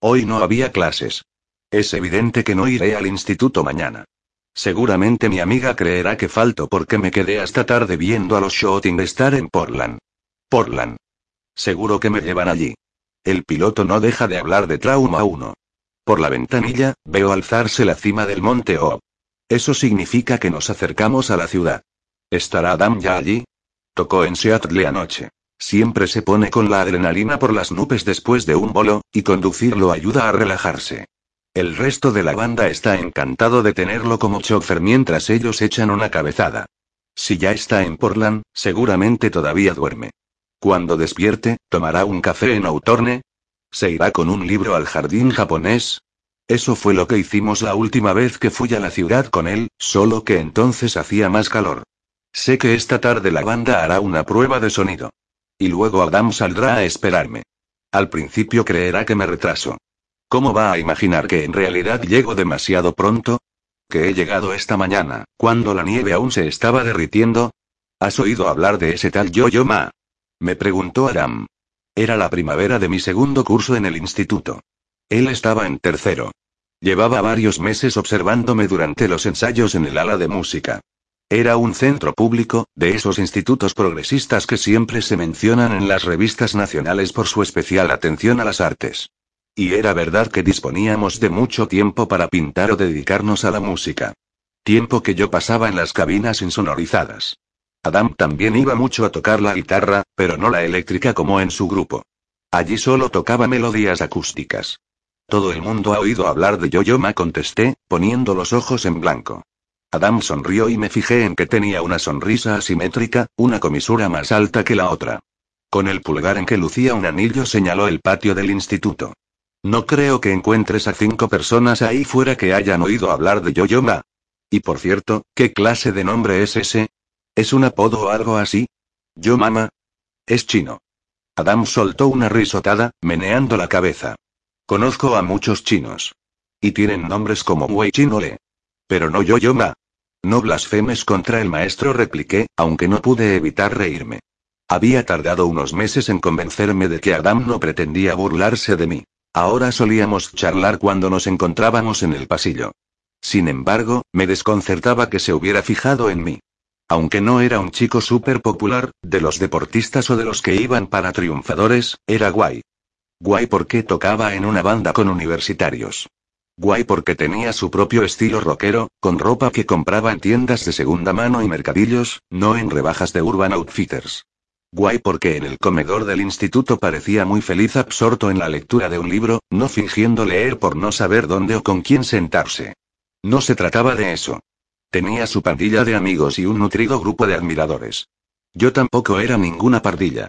Hoy no había clases. Es evidente que no iré al instituto mañana. Seguramente mi amiga creerá que falto porque me quedé hasta tarde viendo a los Shooting Star en Portland. Portland. Seguro que me llevan allí. El piloto no deja de hablar de Trauma 1. Por la ventanilla, veo alzarse la cima del monte Ob. Eso significa que nos acercamos a la ciudad. ¿Estará Adam ya allí? Tocó en Seattle anoche. Siempre se pone con la adrenalina por las nubes después de un bolo, y conducirlo ayuda a relajarse. El resto de la banda está encantado de tenerlo como chofer mientras ellos echan una cabezada. Si ya está en Portland, seguramente todavía duerme. Cuando despierte, tomará un café en Autorne. ¿Se irá con un libro al jardín japonés? Eso fue lo que hicimos la última vez que fui a la ciudad con él, solo que entonces hacía más calor. Sé que esta tarde la banda hará una prueba de sonido. Y luego Adam saldrá a esperarme. Al principio creerá que me retraso. ¿Cómo va a imaginar que en realidad llego demasiado pronto? Que he llegado esta mañana, cuando la nieve aún se estaba derritiendo. ¿Has oído hablar de ese tal Yo-Yo Ma? Me preguntó Adam. Era la primavera de mi segundo curso en el instituto. Él estaba en tercero. Llevaba varios meses observándome durante los ensayos en el ala de música. Era un centro público, de esos institutos progresistas que siempre se mencionan en las revistas nacionales por su especial atención a las artes. Y era verdad que disponíamos de mucho tiempo para pintar o dedicarnos a la música. Tiempo que yo pasaba en las cabinas insonorizadas. Adam también iba mucho a tocar la guitarra, pero no la eléctrica como en su grupo. Allí solo tocaba melodías acústicas. Todo el mundo ha oído hablar de Yo-Yo Ma, contesté, poniendo los ojos en blanco. Adam sonrió y me fijé en que tenía una sonrisa asimétrica, una comisura más alta que la otra. Con el pulgar en que lucía un anillo señaló el patio del instituto. No creo que encuentres a cinco personas ahí fuera que hayan oído hablar de Yo-Yo Ma. Y por cierto, ¿qué clase de nombre es ese? ¿Es un apodo o algo así? ¿Yo Mama? Es chino. Adam soltó una risotada, meneando la cabeza. Conozco a muchos chinos. Y tienen nombres como Wei Le. Pero no Yo-Yo Ma. No blasfemes contra el maestro, repliqué, aunque no pude evitar reírme. Había tardado unos meses en convencerme de que Adam no pretendía burlarse de mí. Ahora solíamos charlar cuando nos encontrábamos en el pasillo. Sin embargo, me desconcertaba que se hubiera fijado en mí. Aunque no era un chico súper popular, de los deportistas o de los que iban para triunfadores, era guay. Guay porque tocaba en una banda con universitarios. Guay porque tenía su propio estilo rockero, con ropa que compraba en tiendas de segunda mano y mercadillos, no en rebajas de Urban Outfitters. Guay porque en el comedor del instituto parecía muy feliz absorto en la lectura de un libro, no fingiendo leer por no saber dónde o con quién sentarse. No se trataba de eso. Tenía su pandilla de amigos y un nutrido grupo de admiradores. Yo tampoco era ninguna pardilla.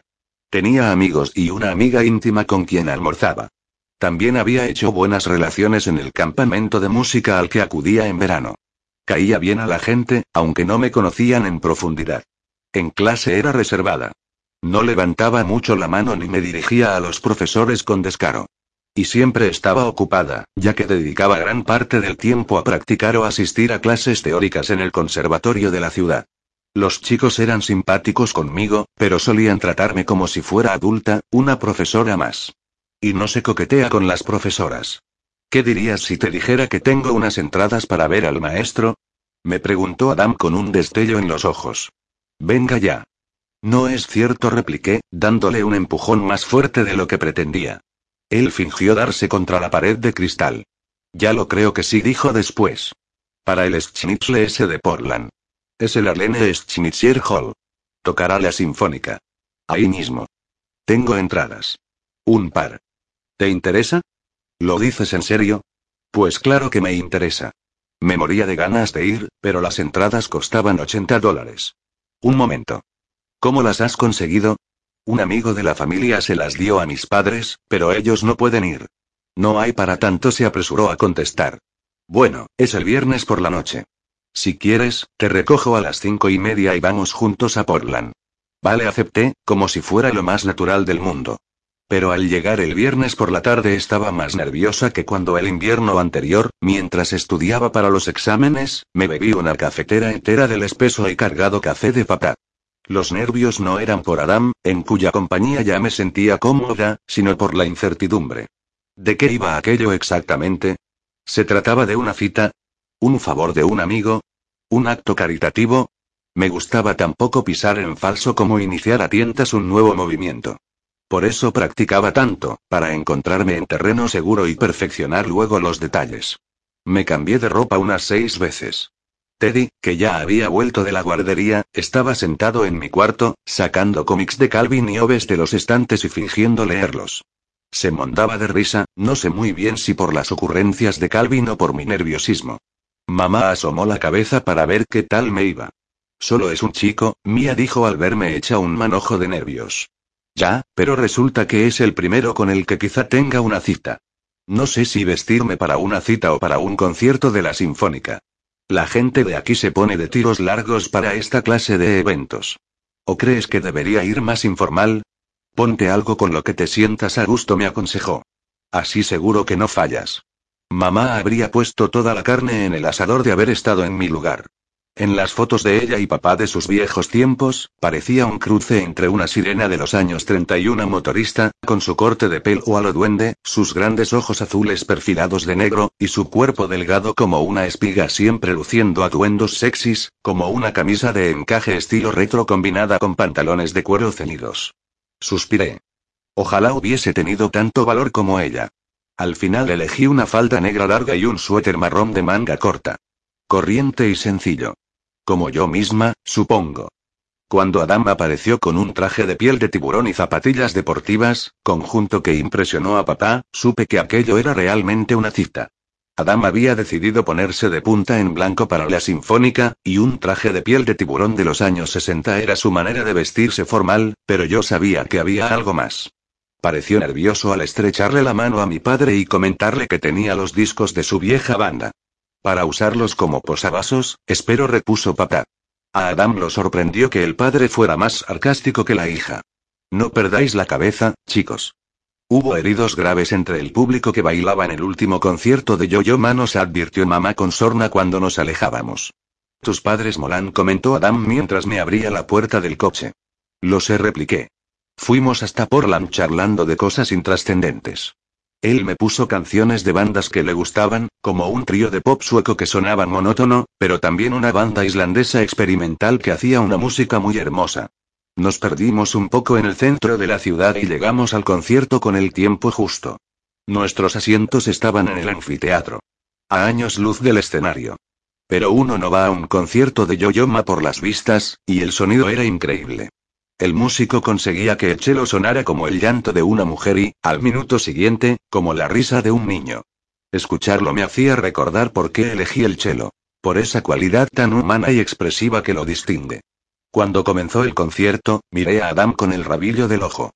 Tenía amigos y una amiga íntima con quien almorzaba. También había hecho buenas relaciones en el campamento de música al que acudía en verano. Caía bien a la gente, aunque no me conocían en profundidad. En clase era reservada. No levantaba mucho la mano ni me dirigía a los profesores con descaro. Y siempre estaba ocupada, ya que dedicaba gran parte del tiempo a practicar o asistir a clases teóricas en el conservatorio de la ciudad. Los chicos eran simpáticos conmigo, pero solían tratarme como si fuera adulta, una profesora más. Y no se coquetea con las profesoras. ¿Qué dirías si te dijera que tengo unas entradas para ver al maestro? Me preguntó Adam con un destello en los ojos. Venga ya. No es cierto, repliqué, dándole un empujón más fuerte de lo que pretendía. Él fingió darse contra la pared de cristal. Ya lo creo que sí, dijo después. Para el Schnitzle S de Portland. Es el Arlene Schnitzer Hall. Tocará la sinfónica. Ahí mismo. Tengo entradas. Un par. ¿Te interesa? ¿Lo dices en serio? Pues claro que me interesa. Me moría de ganas de ir, pero las entradas costaban 80 dólares. Un momento. ¿Cómo las has conseguido? Un amigo de la familia se las dio a mis padres, pero ellos no pueden ir. No hay para tanto, se apresuró a contestar. Bueno, es el viernes por la noche. Si quieres, te recojo a las cinco y media y vamos juntos a Portland. Vale, acepté, como si fuera lo más natural del mundo. Pero al llegar el viernes por la tarde estaba más nerviosa que cuando el invierno anterior, mientras estudiaba para los exámenes, me bebí una cafetera entera del espeso y cargado café de papá. Los nervios no eran por Adam, en cuya compañía ya me sentía cómoda, sino por la incertidumbre. ¿De qué iba aquello exactamente? ¿Se trataba de una cita? ¿Un favor de un amigo? ¿Un acto caritativo? Me gustaba tan poco pisar en falso como iniciar a tientas un nuevo movimiento. Por eso practicaba tanto, para encontrarme en terreno seguro y perfeccionar luego los detalles. Me cambié de ropa unas seis veces. Teddy, que ya había vuelto de la guardería, estaba sentado en mi cuarto, sacando cómics de Calvin y Oves de los estantes y fingiendo leerlos. Se montaba de risa, no sé muy bien si por las ocurrencias de Calvin o por mi nerviosismo. Mamá asomó la cabeza para ver qué tal me iba. Solo es un chico, Mía dijo al verme hecha un manojo de nervios. Ya, pero resulta que es el primero con el que quizá tenga una cita. No sé si vestirme para una cita o para un concierto de la Sinfónica. La gente de aquí se pone de tiros largos para esta clase de eventos. ¿O crees que debería ir más informal? Ponte algo con lo que te sientas a gusto, me aconsejó. Así seguro que no fallas. Mamá habría puesto toda la carne en el asador de haber estado en mi lugar. En las fotos de ella y papá de sus viejos tiempos, parecía un cruce entre una sirena de los años 31 motorista, con su corte de pelo a duende, sus grandes ojos azules perfilados de negro, y su cuerpo delgado como una espiga siempre luciendo atuendos sexys, como una camisa de encaje estilo retro combinada con pantalones de cuero cenidos. Suspiré. Ojalá hubiese tenido tanto valor como ella. Al final elegí una falda negra larga y un suéter marrón de manga corta. Corriente y sencillo. Como yo misma, supongo. Cuando Adam apareció con un traje de piel de tiburón y zapatillas deportivas, conjunto que impresionó a papá, supe que aquello era realmente una cita. Adam había decidido ponerse de punta en blanco para la sinfónica, y un traje de piel de tiburón de los años 60 era su manera de vestirse formal, pero yo sabía que había algo más. Pareció nervioso al estrecharle la mano a mi padre y comentarle que tenía los discos de su vieja banda. Para usarlos como posavasos, espero repuso papá. A Adam lo sorprendió que el padre fuera más sarcástico que la hija. No perdáis la cabeza, chicos. Hubo heridos graves entre el público que bailaba en el último concierto de Yo-Yo Manos, advirtió mamá con sorna cuando nos alejábamos. Tus padres molan, comentó Adam mientras me abría la puerta del coche. Lo sé, repliqué. Fuimos hasta Portland charlando de cosas intrascendentes. Él me puso canciones de bandas que le gustaban, como un trío de pop sueco que sonaba monótono, pero también una banda islandesa experimental que hacía una música muy hermosa. Nos perdimos un poco en el centro de la ciudad y llegamos al concierto con el tiempo justo. Nuestros asientos estaban en el anfiteatro. A años luz del escenario. Pero uno no va a un concierto de Yoyoma por las vistas, y el sonido era increíble. El músico conseguía que el chelo sonara como el llanto de una mujer y, al minuto siguiente, como la risa de un niño. Escucharlo me hacía recordar por qué elegí el chelo. Por esa cualidad tan humana y expresiva que lo distingue. Cuando comenzó el concierto, miré a Adam con el rabillo del ojo.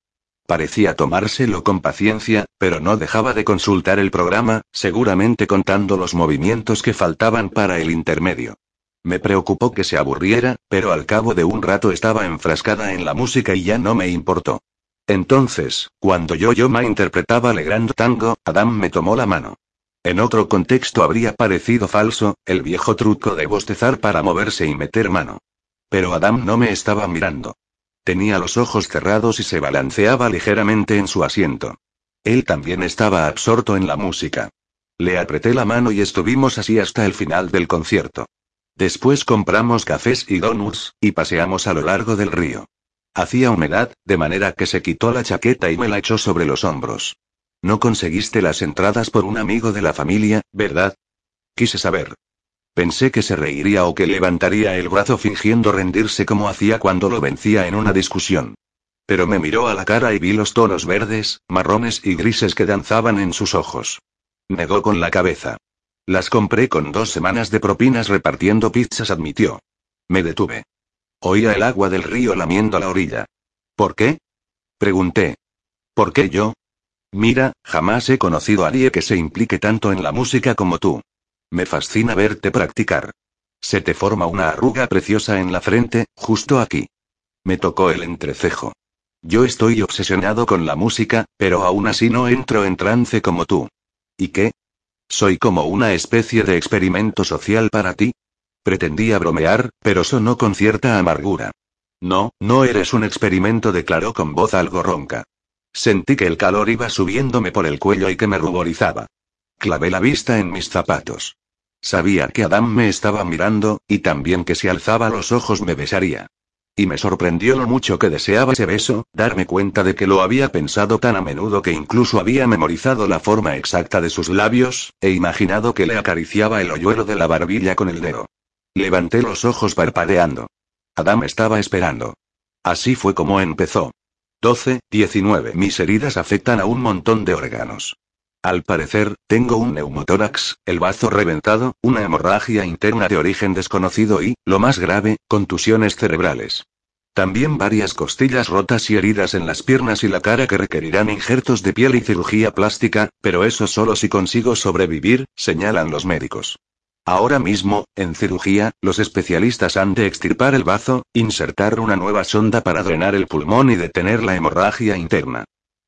Parecía tomárselo con paciencia, pero no dejaba de consultar el programa, seguramente contando los movimientos que faltaban para el intermedio. Me preocupó que se aburriera, pero al cabo de un rato estaba enfrascada en la música y ya no me importó. Entonces, cuando yo yo me interpretaba Legrand Tango, Adam me tomó la mano. En otro contexto habría parecido falso, el viejo truco de bostezar para moverse y meter mano. Pero Adam no me estaba mirando. Tenía los ojos cerrados y se balanceaba ligeramente en su asiento. Él también estaba absorto en la música. Le apreté la mano y estuvimos así hasta el final del concierto. Después compramos cafés y donuts, y paseamos a lo largo del río. Hacía humedad, de manera que se quitó la chaqueta y me la echó sobre los hombros. No conseguiste las entradas por un amigo de la familia, ¿verdad? Quise saber. Pensé que se reiría o que levantaría el brazo fingiendo rendirse como hacía cuando lo vencía en una discusión. Pero me miró a la cara y vi los tonos verdes, marrones y grises que danzaban en sus ojos. Negó con la cabeza. Las compré con dos semanas de propinas repartiendo pizzas, admitió. Me detuve. Oía el agua del río lamiendo la orilla. ¿Por qué? Pregunté. ¿Por qué yo? Mira, jamás he conocido a nadie que se implique tanto en la música como tú. Me fascina verte practicar. Se te forma una arruga preciosa en la frente, justo aquí. Me tocó el entrecejo. Yo estoy obsesionado con la música, pero aún así no entro en trance como tú. ¿Y qué? ¿Soy como una especie de experimento social para ti? Pretendía bromear, pero sonó con cierta amargura. No, no eres un experimento, declaró con voz algo ronca. Sentí que el calor iba subiéndome por el cuello y que me ruborizaba. Clavé la vista en mis zapatos. Sabía que Adam me estaba mirando, y también que si alzaba los ojos me besaría. Y me sorprendió lo mucho que deseaba ese beso, darme cuenta de que lo había pensado tan a menudo que incluso había memorizado la forma exacta de sus labios, e imaginado que le acariciaba el hoyuelo de la barbilla con el dedo. Levanté los ojos parpadeando. Adam estaba esperando. Así fue como empezó. 12, 19. Mis heridas afectan a un montón de órganos. Al parecer, tengo un neumotórax, el bazo reventado, una hemorragia interna de origen desconocido y, lo más grave, contusiones cerebrales. También varias costillas rotas y heridas en las piernas y la cara que requerirán injertos de piel y cirugía plástica, pero eso solo si consigo sobrevivir, señalan los médicos. Ahora mismo, en cirugía, los especialistas han de extirpar el bazo, insertar una nueva sonda para drenar el pulmón y detener la hemorragia interna.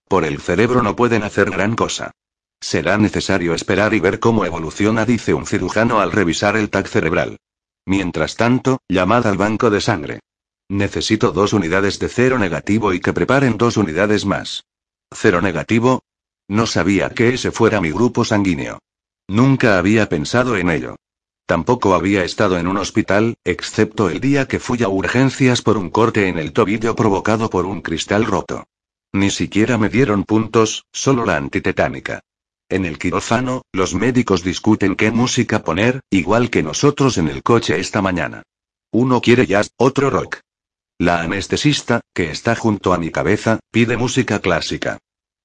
Por el cerebro no pueden hacer gran cosa. Será necesario esperar y ver cómo evoluciona, dice un cirujano al revisar el TAC cerebral. Mientras tanto, llamad al banco de sangre. Necesito dos unidades de cero negativo y que preparen dos unidades más. ¿Cero negativo? No sabía que ese fuera mi grupo sanguíneo. Nunca había pensado en ello. Tampoco había estado en un hospital, excepto el día que fui a urgencias por un corte en el tobillo provocado por un cristal roto. Ni siquiera me dieron puntos, solo la antitetánica. En el quirófano, los médicos discuten qué música poner, igual que nosotros en el coche esta mañana. Uno quiere jazz, otro rock. La anestesista, que está junto a mi cabeza, pide música clásica.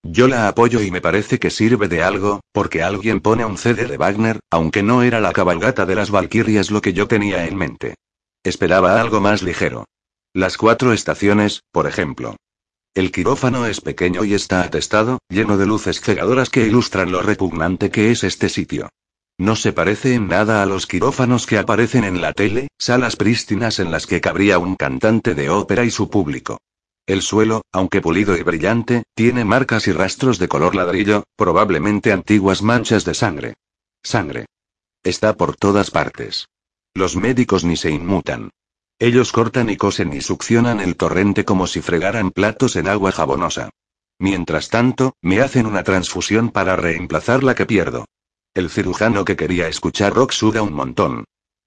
Yo la apoyo y me parece que sirve de algo, porque alguien pone un CD de Wagner, aunque no era la cabalgata de las Valquirias lo que yo tenía en mente. Esperaba algo más ligero. Las cuatro estaciones, por ejemplo. El quirófano es pequeño y está atestado, lleno de luces cegadoras que ilustran lo repugnante que es este sitio. No se parece en nada a los quirófanos que aparecen en la tele, salas prístinas en las que cabría un cantante de ópera y su público. El suelo, aunque pulido y brillante, tiene marcas y rastros de color ladrillo, probablemente antiguas manchas de sangre. Sangre. Está por todas partes. Los médicos ni se inmutan. Ellos cortan y cosen y succionan el torrente como si fregaran platos en agua jabonosa. Mientras tanto, me hacen una transfusión para reemplazar la que pierdo. El cirujano que quería escuchar rock suda un montón.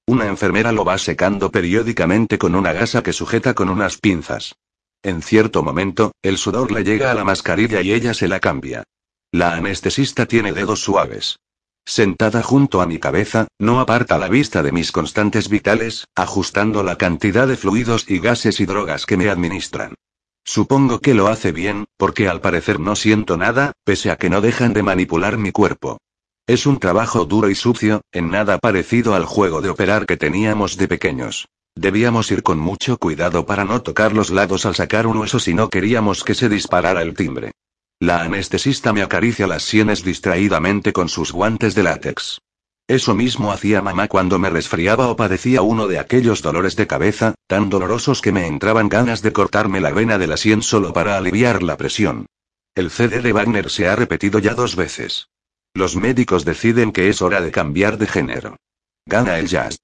Una enfermera lo va secando periódicamente con una gasa que sujeta con unas pinzas. En cierto momento, el sudor le llega a la mascarilla y ella se la cambia. La anestesista tiene dedos suaves. Sentada junto a mi cabeza, no aparta la vista de mis constantes vitales, ajustando la cantidad de fluidos y gases y drogas que me administran. Supongo que lo hace bien, porque al parecer no siento nada, pese a que no dejan de manipular mi cuerpo. Es un trabajo duro y sucio, en nada parecido al juego de operar que teníamos de pequeños. Debíamos ir con mucho cuidado para no tocar los lados al sacar un hueso si no queríamos que se disparara el timbre. La anestesista me acaricia las sienes distraídamente con sus guantes de látex. Eso mismo hacía mamá cuando me resfriaba o padecía uno de aquellos dolores de cabeza, tan dolorosos que me entraban ganas de cortarme la vena de la sien solo para aliviar la presión. El CD de Wagner se ha repetido ya dos veces. Los médicos deciden que es hora de cambiar de género. Gana el jazz.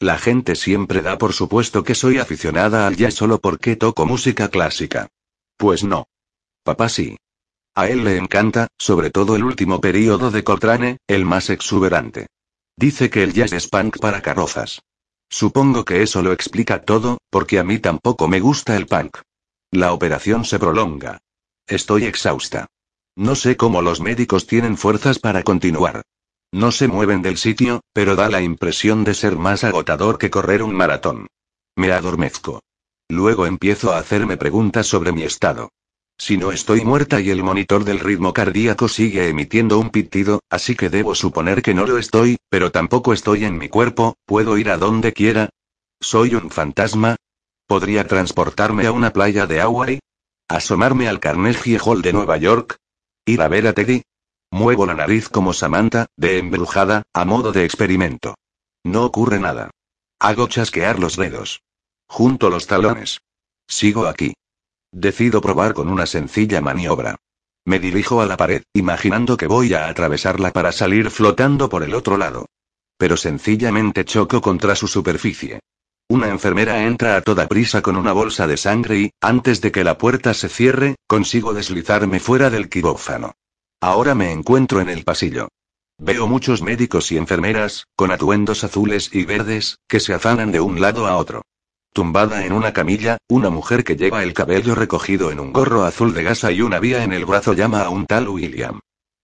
La gente siempre da por supuesto que soy aficionada al jazz solo porque toco música clásica. Pues no. Papá sí. A él le encanta, sobre todo el último período de Coltrane, el más exuberante. Dice que el jazz es punk para carrozas. Supongo que eso lo explica todo, porque a mí tampoco me gusta el punk. La operación se prolonga. Estoy exhausta. No sé cómo los médicos tienen fuerzas para continuar. No se mueven del sitio, pero da la impresión de ser más agotador que correr un maratón. Me adormezco. Luego empiezo a hacerme preguntas sobre mi estado. Si no estoy muerta y el monitor del ritmo cardíaco sigue emitiendo un pitido, así que debo suponer que no lo estoy, pero tampoco estoy en mi cuerpo, puedo ir a donde quiera. ¿Soy un fantasma? ¿Podría transportarme a una playa de Hawaii? ¿Asomarme al Carnegie Hall de Nueva York? ¿Ir a ver a Teddy? Muevo la nariz como Samantha, de embrujada, a modo de experimento. No ocurre nada. Hago chasquear los dedos. Junto los talones. Sigo aquí. Decido probar con una sencilla maniobra. Me dirijo a la pared, imaginando que voy a atravesarla para salir flotando por el otro lado. Pero sencillamente choco contra su superficie. Una enfermera entra a toda prisa con una bolsa de sangre y, antes de que la puerta se cierre, consigo deslizarme fuera del quirófano. Ahora me encuentro en el pasillo. Veo muchos médicos y enfermeras, con atuendos azules y verdes, que se afanan de un lado a otro. Tumbada en una camilla, una mujer que lleva el cabello recogido en un gorro azul de gasa y una vía en el brazo llama a un tal William.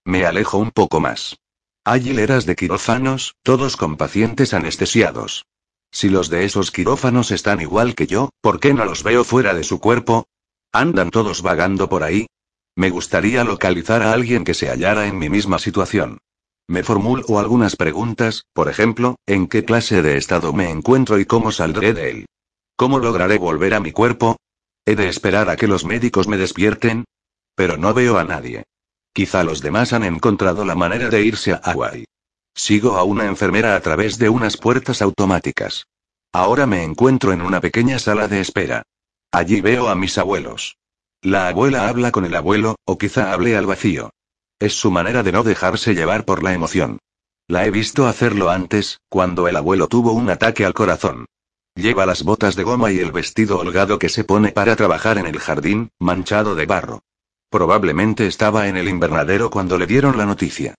Me alejo un poco más. Hay hileras de quirófanos, todos con pacientes anestesiados. Si los de esos quirófanos están igual que yo, ¿por qué no los veo fuera de su cuerpo? ¿Andan todos vagando por ahí? Me gustaría localizar a alguien que se hallara en mi misma situación. Me formulo algunas preguntas, por ejemplo, ¿en qué clase de estado me encuentro y cómo saldré de él? ¿Cómo lograré volver a mi cuerpo? ¿He de esperar a que los médicos me despierten? Pero no veo a nadie. Quizá los demás han encontrado la manera de irse a Hawaii. Sigo a una enfermera a través de unas puertas automáticas. Ahora me encuentro en una pequeña sala de espera. Allí veo a mis abuelos. La abuela habla con el abuelo, o quizá hable al vacío. Es su manera de no dejarse llevar por la emoción. La he visto hacerlo antes, cuando el abuelo tuvo un ataque al corazón. Lleva las botas de goma y el vestido holgado que se pone para trabajar en el jardín, manchado de barro. Probablemente estaba en el invernadero cuando le dieron la noticia.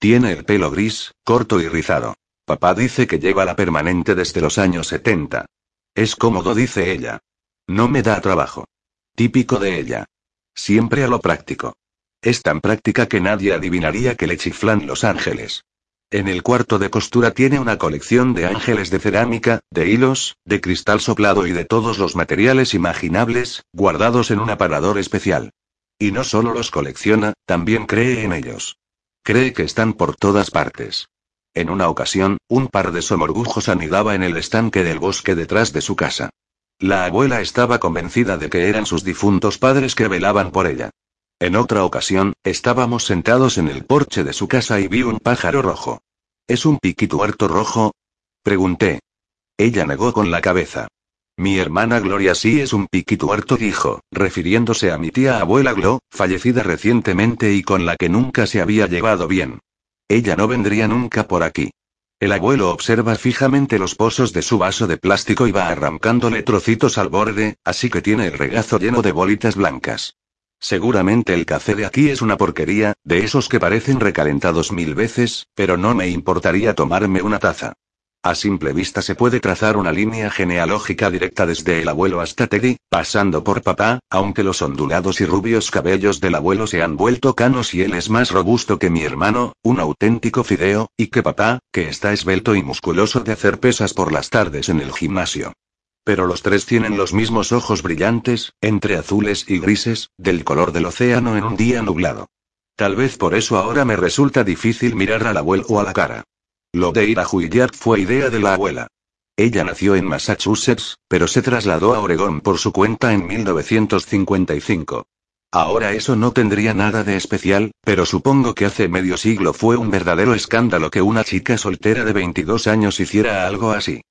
Tiene el pelo gris, corto y rizado. Papá dice que lleva la permanente desde los años 70. Es cómodo, dice ella. No me da trabajo. Típico de ella. Siempre a lo práctico. Es tan práctica que nadie adivinaría que le chiflan los ángeles. En el cuarto de costura tiene una colección de ángeles de cerámica, de hilos, de cristal soplado y de todos los materiales imaginables, guardados en un aparador especial. Y no solo los colecciona, también cree en ellos. Cree que están por todas partes. En una ocasión, un par de somorgujos anidaba en el estanque del bosque detrás de su casa. La abuela estaba convencida de que eran sus difuntos padres que velaban por ella. En otra ocasión, estábamos sentados en el porche de su casa y vi un pájaro rojo. ¿Es un piquituerto rojo? Pregunté. Ella negó con la cabeza. Mi hermana Gloria sí es un piquituerto, dijo, refiriéndose a mi tía abuela Glo, fallecida recientemente y con la que nunca se había llevado bien. Ella no vendría nunca por aquí. El abuelo observa fijamente los pozos de su vaso de plástico y va arrancándole trocitos al borde, así que tiene el regazo lleno de bolitas blancas. Seguramente el café de aquí es una porquería, de esos que parecen recalentados mil veces, pero no me importaría tomarme una taza. A simple vista se puede trazar una línea genealógica directa desde el abuelo hasta Teddy, pasando por papá, aunque los ondulados y rubios cabellos del abuelo se han vuelto canos y él es más robusto que mi hermano, un auténtico fideo, y que papá, que está esbelto y musculoso de hacer pesas por las tardes en el gimnasio. Pero los tres tienen los mismos ojos brillantes, entre azules y grises, del color del océano en un día nublado. Tal vez por eso ahora me resulta difícil mirar al abuelo a la cara. Lo de ir a Juilliard fue idea de la abuela. Ella nació en Massachusetts, pero se trasladó a Oregón por su cuenta en 1955. Ahora eso no tendría nada de especial, pero supongo que hace medio siglo fue un verdadero escándalo que una chica soltera de 22 años hiciera algo así.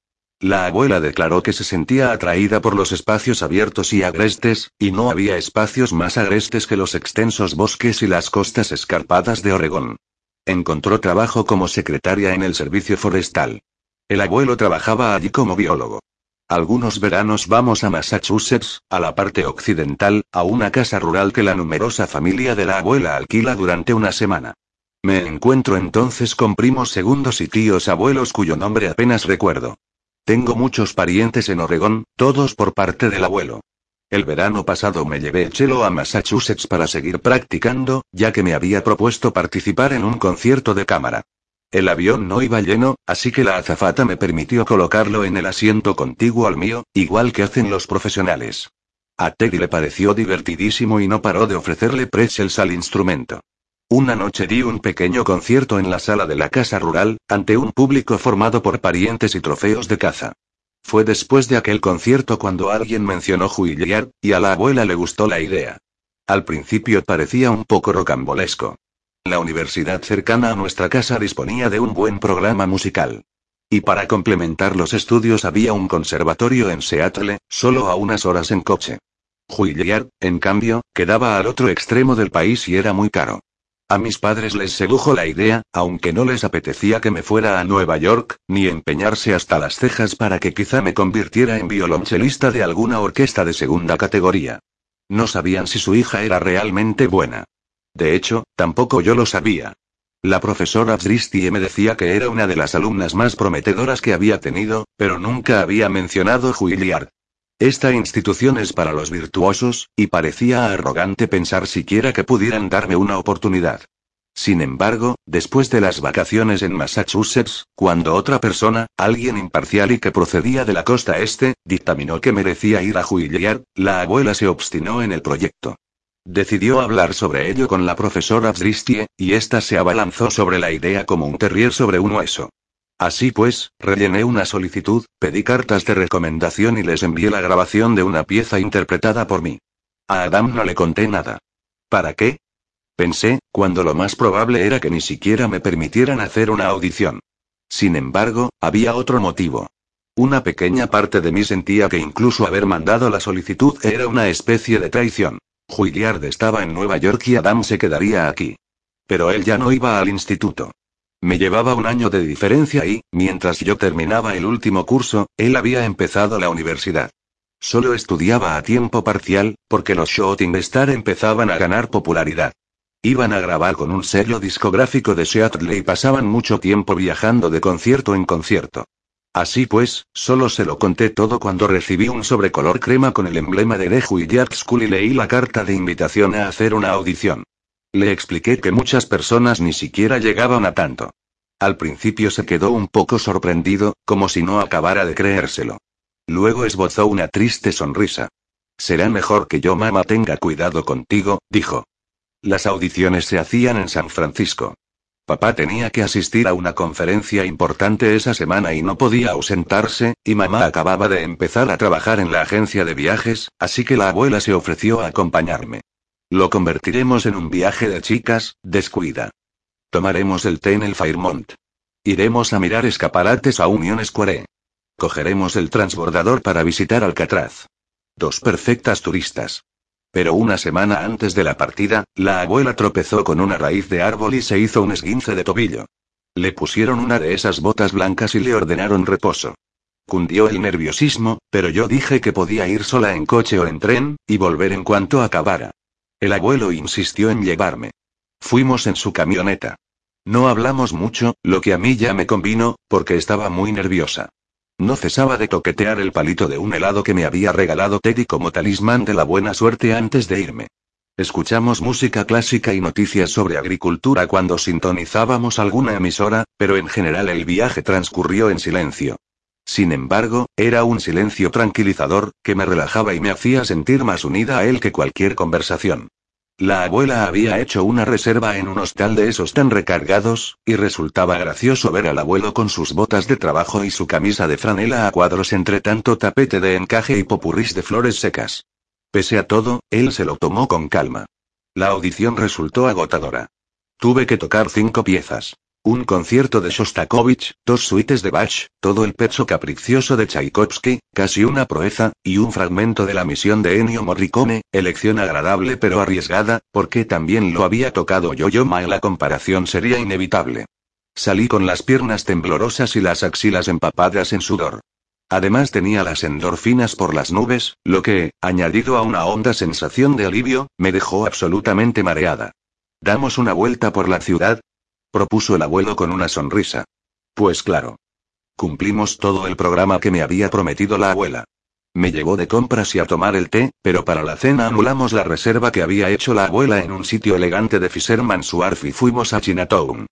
La abuela declaró que se sentía atraída por los espacios abiertos y agrestes, y no había espacios más agrestes que los extensos bosques y las costas escarpadas de Oregón. Encontró trabajo como secretaria en el servicio forestal. El abuelo trabajaba allí como biólogo. Algunos veranos vamos a Massachusetts, a la parte occidental, a una casa rural que la numerosa familia de la abuela alquila durante una semana. Me encuentro entonces con primos segundos y tíos abuelos cuyo nombre apenas recuerdo. Tengo muchos parientes en Oregón, todos por parte del abuelo. El verano pasado me llevé chelo a Massachusetts para seguir practicando, ya que me había propuesto participar en un concierto de cámara. El avión no iba lleno, así que la azafata me permitió colocarlo en el asiento contiguo al mío, igual que hacen los profesionales. A Teddy le pareció divertidísimo y no paró de ofrecerle pretzels al instrumento. Una noche di un pequeño concierto en la sala de la casa rural, ante un público formado por parientes y trofeos de caza. Fue después de aquel concierto cuando alguien mencionó Juilliard, y a la abuela le gustó la idea. Al principio parecía un poco rocambolesco. La universidad cercana a nuestra casa disponía de un buen programa musical. Y para complementar los estudios había un conservatorio en Seattle, solo a unas horas en coche. Juilliard, en cambio, quedaba al otro extremo del país y era muy caro. A mis padres les sedujo la idea, aunque no les apetecía que me fuera a Nueva York, ni empeñarse hasta las cejas para que quizá me convirtiera en violonchelista de alguna orquesta de segunda categoría. No sabían si su hija era realmente buena. De hecho, tampoco yo lo sabía. La profesora Dristie me decía que era una de las alumnas más prometedoras que había tenido, pero nunca había mencionado Juilliard. Esta institución es para los virtuosos, y parecía arrogante pensar siquiera que pudieran darme una oportunidad. Sin embargo, después de las vacaciones en Massachusetts, cuando otra persona, alguien imparcial y que procedía de la costa este, dictaminó que merecía ir a Juilliard, la abuela se obstinó en el proyecto. Decidió hablar sobre ello con la profesora Dristie, y ésta se abalanzó sobre la idea como un terrier sobre un hueso. Así pues, rellené una solicitud, pedí cartas de recomendación y les envié la grabación de una pieza interpretada por mí. A Adam no le conté nada. ¿Para qué? Pensé, cuando lo más probable era que ni siquiera me permitieran hacer una audición. Sin embargo, había otro motivo. Una pequeña parte de mí sentía que incluso haber mandado la solicitud era una especie de traición. Juilliard estaba en Nueva York y Adam se quedaría aquí. Pero él ya no iba al instituto. Me llevaba un año de diferencia y, mientras yo terminaba el último curso, él había empezado la universidad. Solo estudiaba a tiempo parcial, porque los Shooting Star empezaban a ganar popularidad. Iban a grabar con un sello discográfico de Seattle y pasaban mucho tiempo viajando de concierto en concierto. Así pues, solo se lo conté todo cuando recibí un sobre color crema con el emblema de Deju y Jack School y leí la carta de invitación a hacer una audición. Le expliqué que muchas personas ni siquiera llegaban a tanto. Al principio se quedó un poco sorprendido, como si no acabara de creérselo. Luego esbozó una triste sonrisa. Será mejor que yo mamá tenga cuidado contigo, dijo. Las audiciones se hacían en San Francisco. Papá tenía que asistir a una conferencia importante esa semana y no podía ausentarse, y mamá acababa de empezar a trabajar en la agencia de viajes, así que la abuela se ofreció a acompañarme. Lo convertiremos en un viaje de chicas, descuida. Tomaremos el té en el Fairmont. Iremos a mirar escaparates a Union Square. Cogeremos el transbordador para visitar Alcatraz. Dos perfectas turistas. Pero una semana antes de la partida, la abuela tropezó con una raíz de árbol y se hizo un esguince de tobillo. Le pusieron una de esas botas blancas y le ordenaron reposo. Cundió el nerviosismo, pero yo dije que podía ir sola en coche o en tren, y volver en cuanto acabara. El abuelo insistió en llevarme. Fuimos en su camioneta. No hablamos mucho, lo que a mí ya me convino, porque estaba muy nerviosa. No cesaba de toquetear el palito de un helado que me había regalado Teddy como talismán de la buena suerte antes de irme. Escuchamos música clásica y noticias sobre agricultura cuando sintonizábamos alguna emisora, pero en general el viaje transcurrió en silencio. Sin embargo, era un silencio tranquilizador, que me relajaba y me hacía sentir más unida a él que cualquier conversación. La abuela había hecho una reserva en un hostal de esos tan recargados, y resultaba gracioso ver al abuelo con sus botas de trabajo y su camisa de franela a cuadros entre tanto tapete de encaje y popurrís de flores secas. Pese a todo, él se lo tomó con calma. La audición resultó agotadora. Tuve que tocar cinco piezas. Un concierto de Shostakovich, dos suites de Bach, todo el pezzo capricioso de Tchaikovsky, casi una proeza, y un fragmento de la misión de Ennio Morricone, elección agradable pero arriesgada, porque también lo había tocado yo-yo ma la comparación sería inevitable. Salí con las piernas temblorosas y las axilas empapadas en sudor. Además tenía las endorfinas por las nubes, lo que, añadido a una honda sensación de alivio, me dejó absolutamente mareada. Damos una vuelta por la ciudad, propuso el abuelo con una sonrisa. Pues claro. Cumplimos todo el programa que me había prometido la abuela. Me llevó de compras y a tomar el té, pero para la cena anulamos la reserva que había hecho la abuela en un sitio elegante de Fisherman's Wharf y fuimos a Chinatown.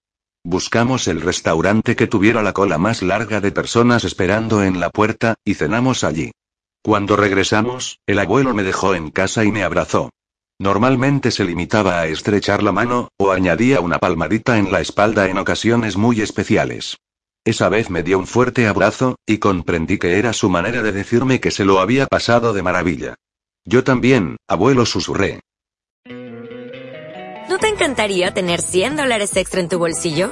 Buscamos el restaurante que tuviera la cola más larga de personas esperando en la puerta, y cenamos allí. Cuando regresamos, el abuelo me dejó en casa y me abrazó. Normalmente se limitaba a estrechar la mano, o añadía una palmadita en la espalda en ocasiones muy especiales. Esa vez me dio un fuerte abrazo, y comprendí que era su manera de decirme que se lo había pasado de maravilla. Yo también, abuelo, susurré. ¿No te encantaría tener 100 dólares extra en tu bolsillo?